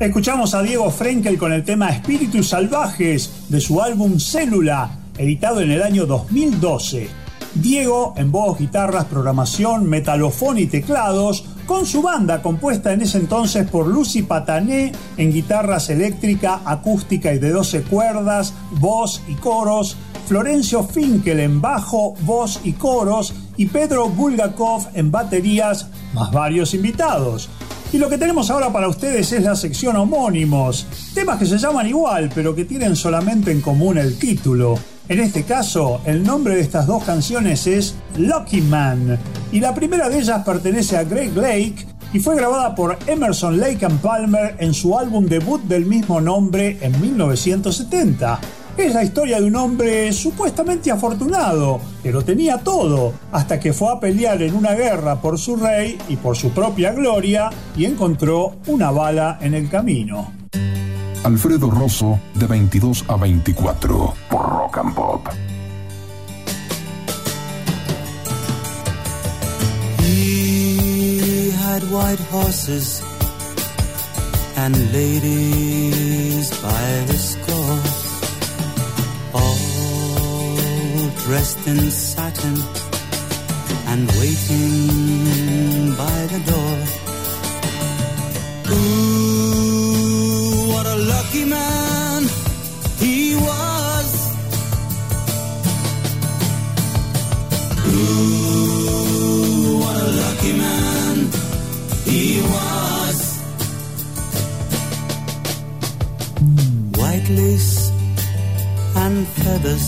Escuchamos a Diego Frenkel con el tema Espíritus Salvajes de su álbum Célula, editado en el año 2012. Diego en voz, guitarras, programación, metalofón y teclados, con su banda compuesta en ese entonces por Lucy Patané en guitarras eléctrica, acústica y de 12 cuerdas, voz y coros, Florencio Finkel en bajo, voz y coros y Pedro Bulgakov en baterías, más varios invitados. Y lo que tenemos ahora para ustedes es la sección homónimos, temas que se llaman igual pero que tienen solamente en común el título. En este caso, el nombre de estas dos canciones es Lucky Man, y la primera de ellas pertenece a Greg Lake y fue grabada por Emerson Lake and Palmer en su álbum debut del mismo nombre en 1970. Es la historia de un hombre supuestamente afortunado, que lo tenía todo, hasta que fue a pelear en una guerra por su rey y por su propia gloria y encontró una bala en el camino. Alfredo Rosso, de 22 a 24, por Rock and Pop. He had white horses and ladies by the dressed in satin and waiting by the door. Ooh, what a lucky man he was. Ooh, what a lucky man he was. White lace and feathers,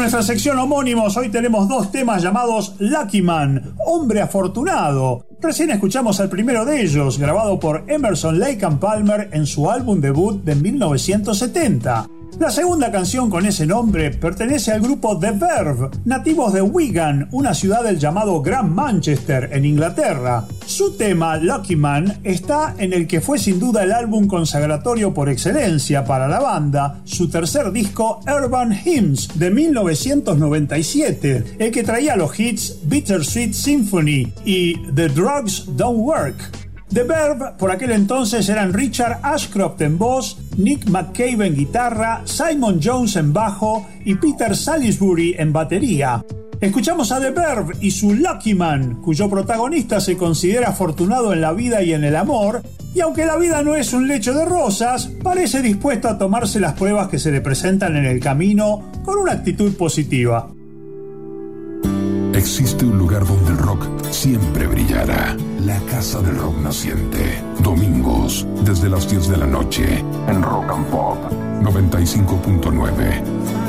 Nuestra sección homónimos hoy tenemos dos temas llamados Lucky Man, Hombre Afortunado. Recién escuchamos el primero de ellos, grabado por Emerson Lake and Palmer en su álbum debut de 1970. La segunda canción con ese nombre pertenece al grupo The Verve, nativos de Wigan, una ciudad del llamado Gran Manchester, en Inglaterra. Su tema, Lucky Man, está en el que fue sin duda el álbum consagratorio por excelencia para la banda, su tercer disco Urban Hymns de 1997, el que traía los hits Bittersweet Symphony y The Drugs Don't Work. The Verve por aquel entonces eran Richard Ashcroft en voz, Nick McCabe en guitarra, Simon Jones en bajo y Peter Salisbury en batería. Escuchamos a The Verve y su Lucky Man, cuyo protagonista se considera afortunado en la vida y en el amor, y aunque la vida no es un lecho de rosas, parece dispuesto a tomarse las pruebas que se le presentan en el camino con una actitud positiva. Existe un lugar donde el rock siempre brillará. La Casa del Rock Naciente. Domingos, desde las 10 de la noche, en Rock and Pop 95.9.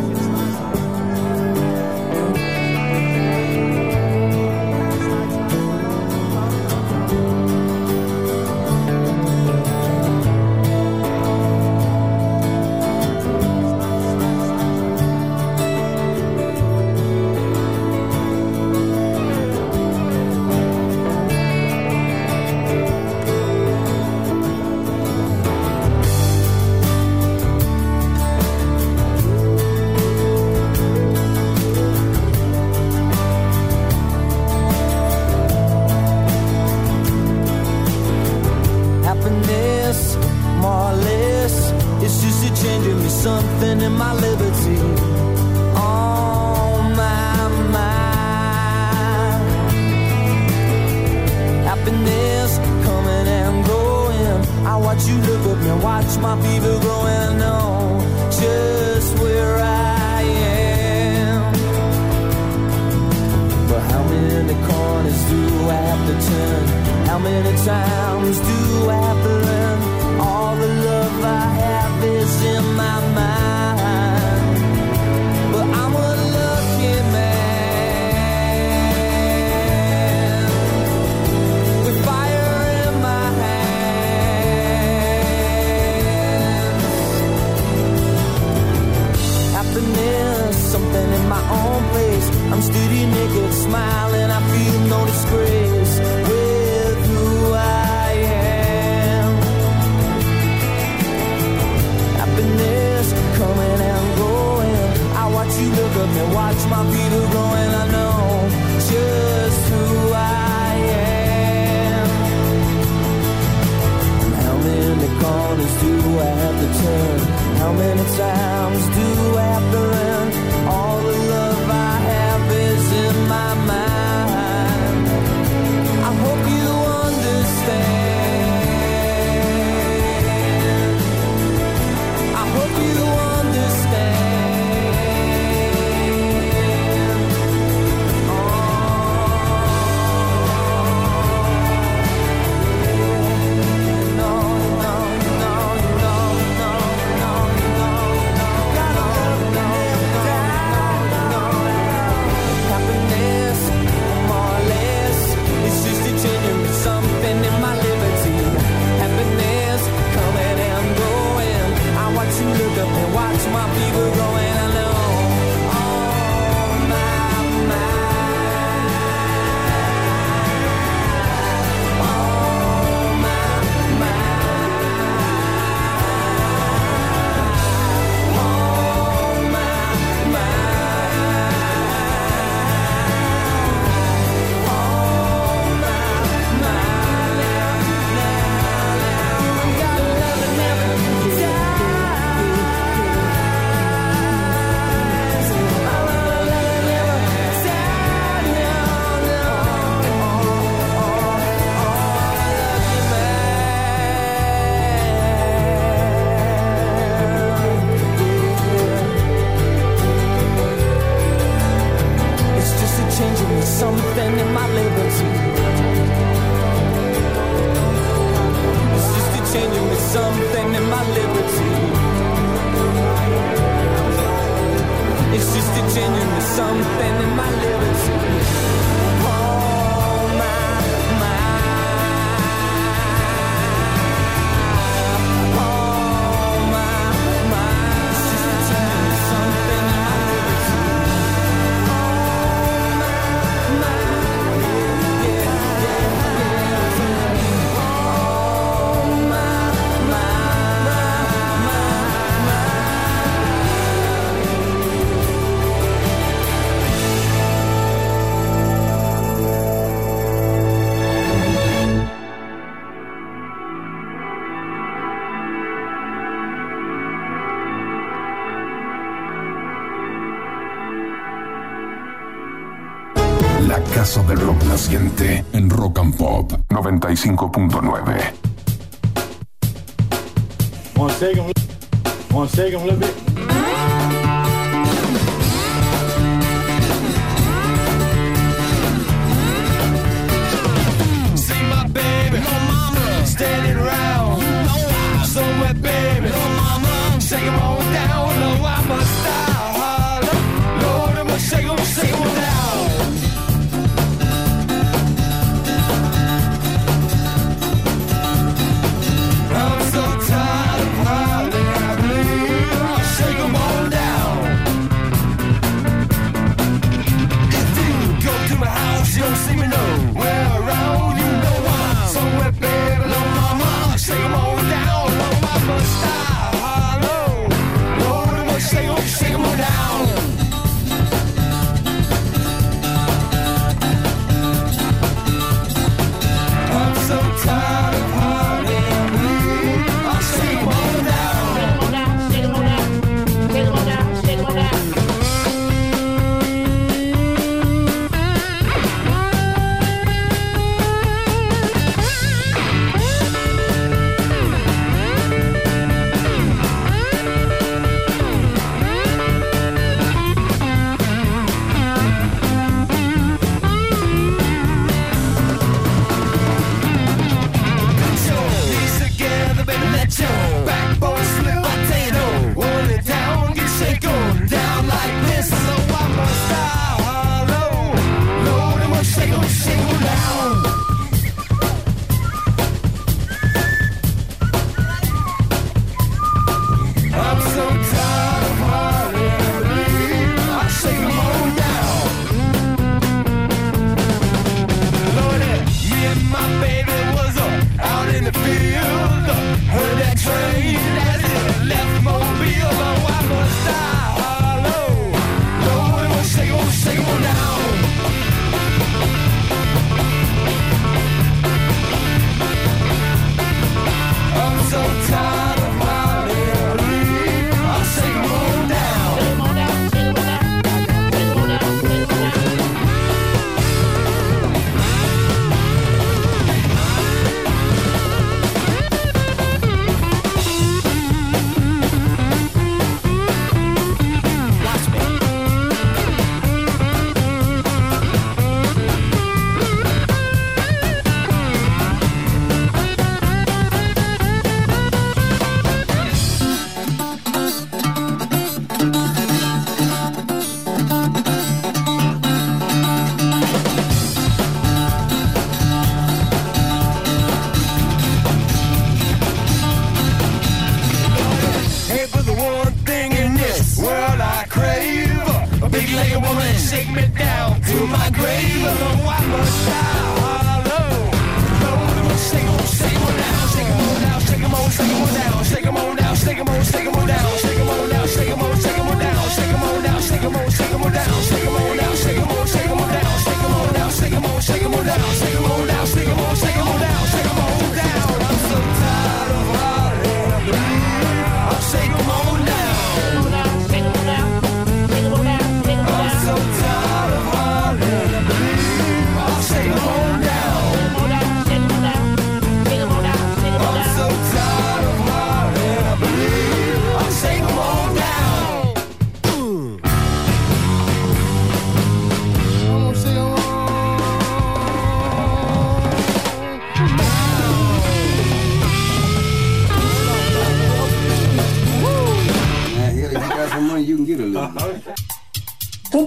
95.9.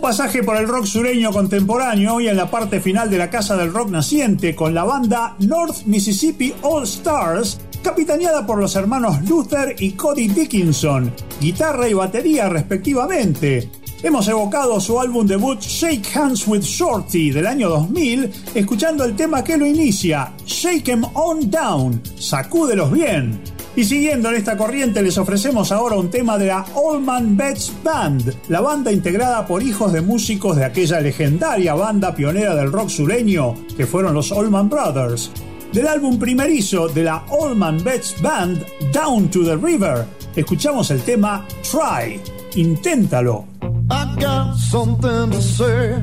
pasaje por el rock sureño contemporáneo y en la parte final de la Casa del Rock naciente con la banda North Mississippi All Stars, capitaneada por los hermanos Luther y Cody Dickinson, guitarra y batería respectivamente. Hemos evocado su álbum debut Shake Hands with Shorty del año 2000, escuchando el tema que lo inicia, Shake 'em On Down, sacúdelos bien. Y siguiendo en esta corriente les ofrecemos ahora un tema de la Allman Betts Band, la banda integrada por hijos de músicos de aquella legendaria banda pionera del rock sureño que fueron los Allman Brothers. Del álbum primerizo de la Allman Betts Band, Down to the River, escuchamos el tema Try, inténtalo. I got something to say.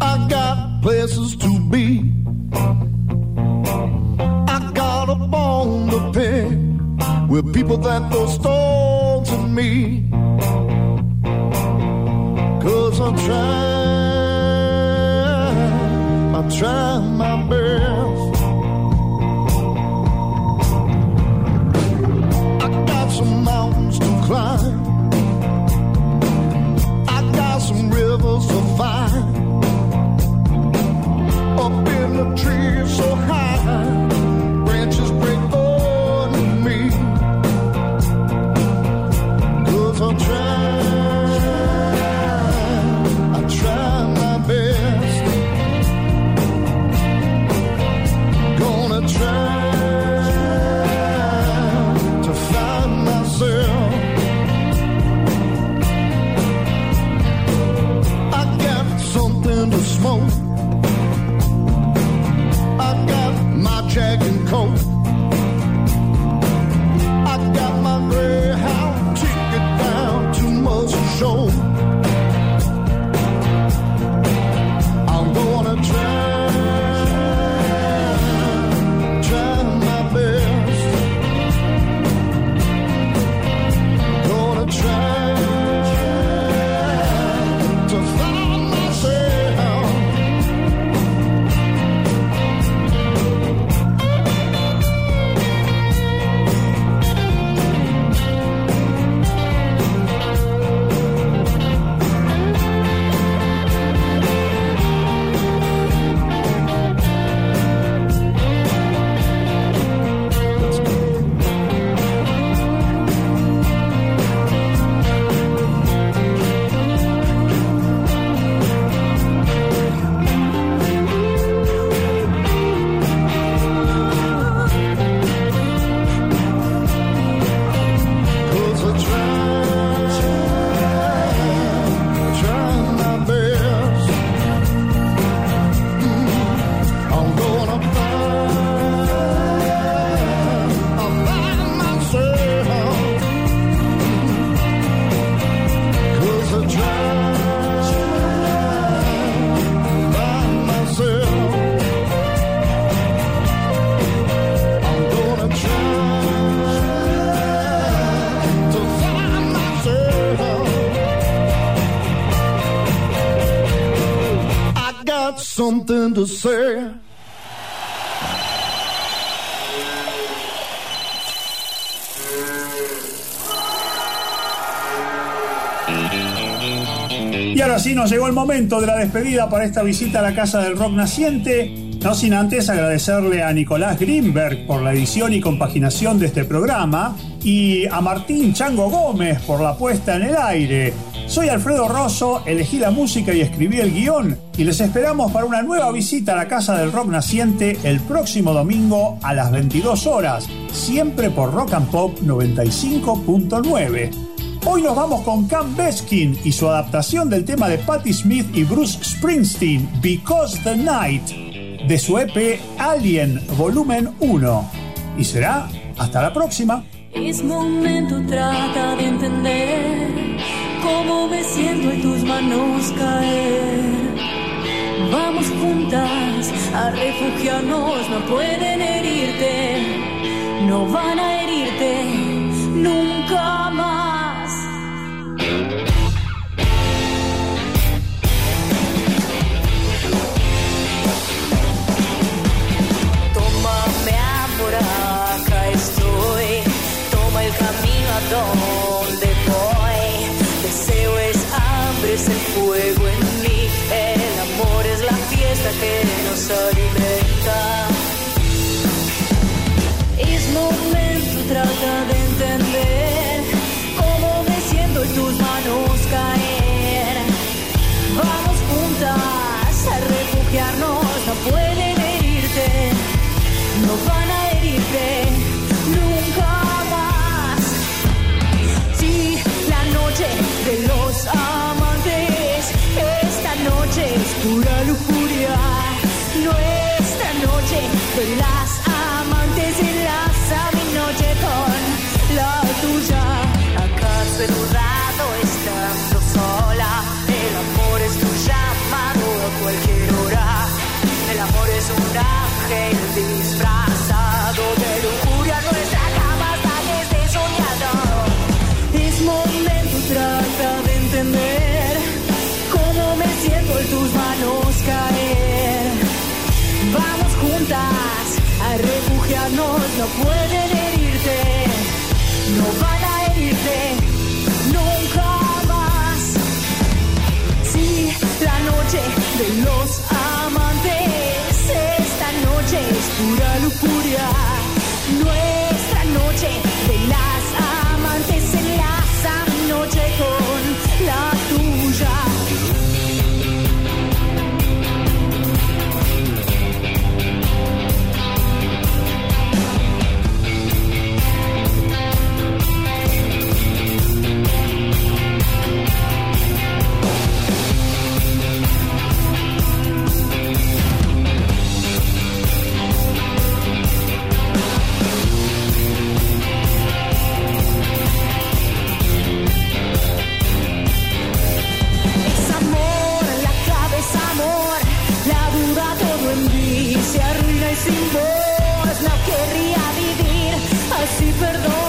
I got places to be. With people that throw stones at me. Cause I try, I try my best. I got some mountains to climb. I got some rivers to find. Up in the trees so high, something to say. Y ahora sí nos llegó el momento de la despedida para esta visita a la Casa del Rock Naciente. No sin antes agradecerle a Nicolás Greenberg por la edición y compaginación de este programa y a Martín Chango Gómez por la puesta en el aire. Soy Alfredo Rosso, elegí la música y escribí el guion y les esperamos para una nueva visita a la Casa del Rock Naciente el próximo domingo a las 22 horas, siempre por Rock and Pop 95.9. Hoy nos vamos con Cam Beskin y su adaptación del tema de Patti Smith y Bruce Springsteen, Because the Night, de su EP Alien Volumen 1. Y será hasta la próxima. Cómo me siento en tus manos caer. Vamos juntas a refugiarnos, no pueden herirte, no van a herirte nunca más. desvelado estando sola. El amor es tu llamado a cualquier hora. El amor es un ángel disfrazado de locura. Nuestra cama está soñado. Es momento, trata de entender cómo me siento en tus manos caer. Vamos juntas a refugiarnos, no pueden herirte. No va noche de los amantes. Esta noche es pura lujuria. Nuestra noche de la perdón.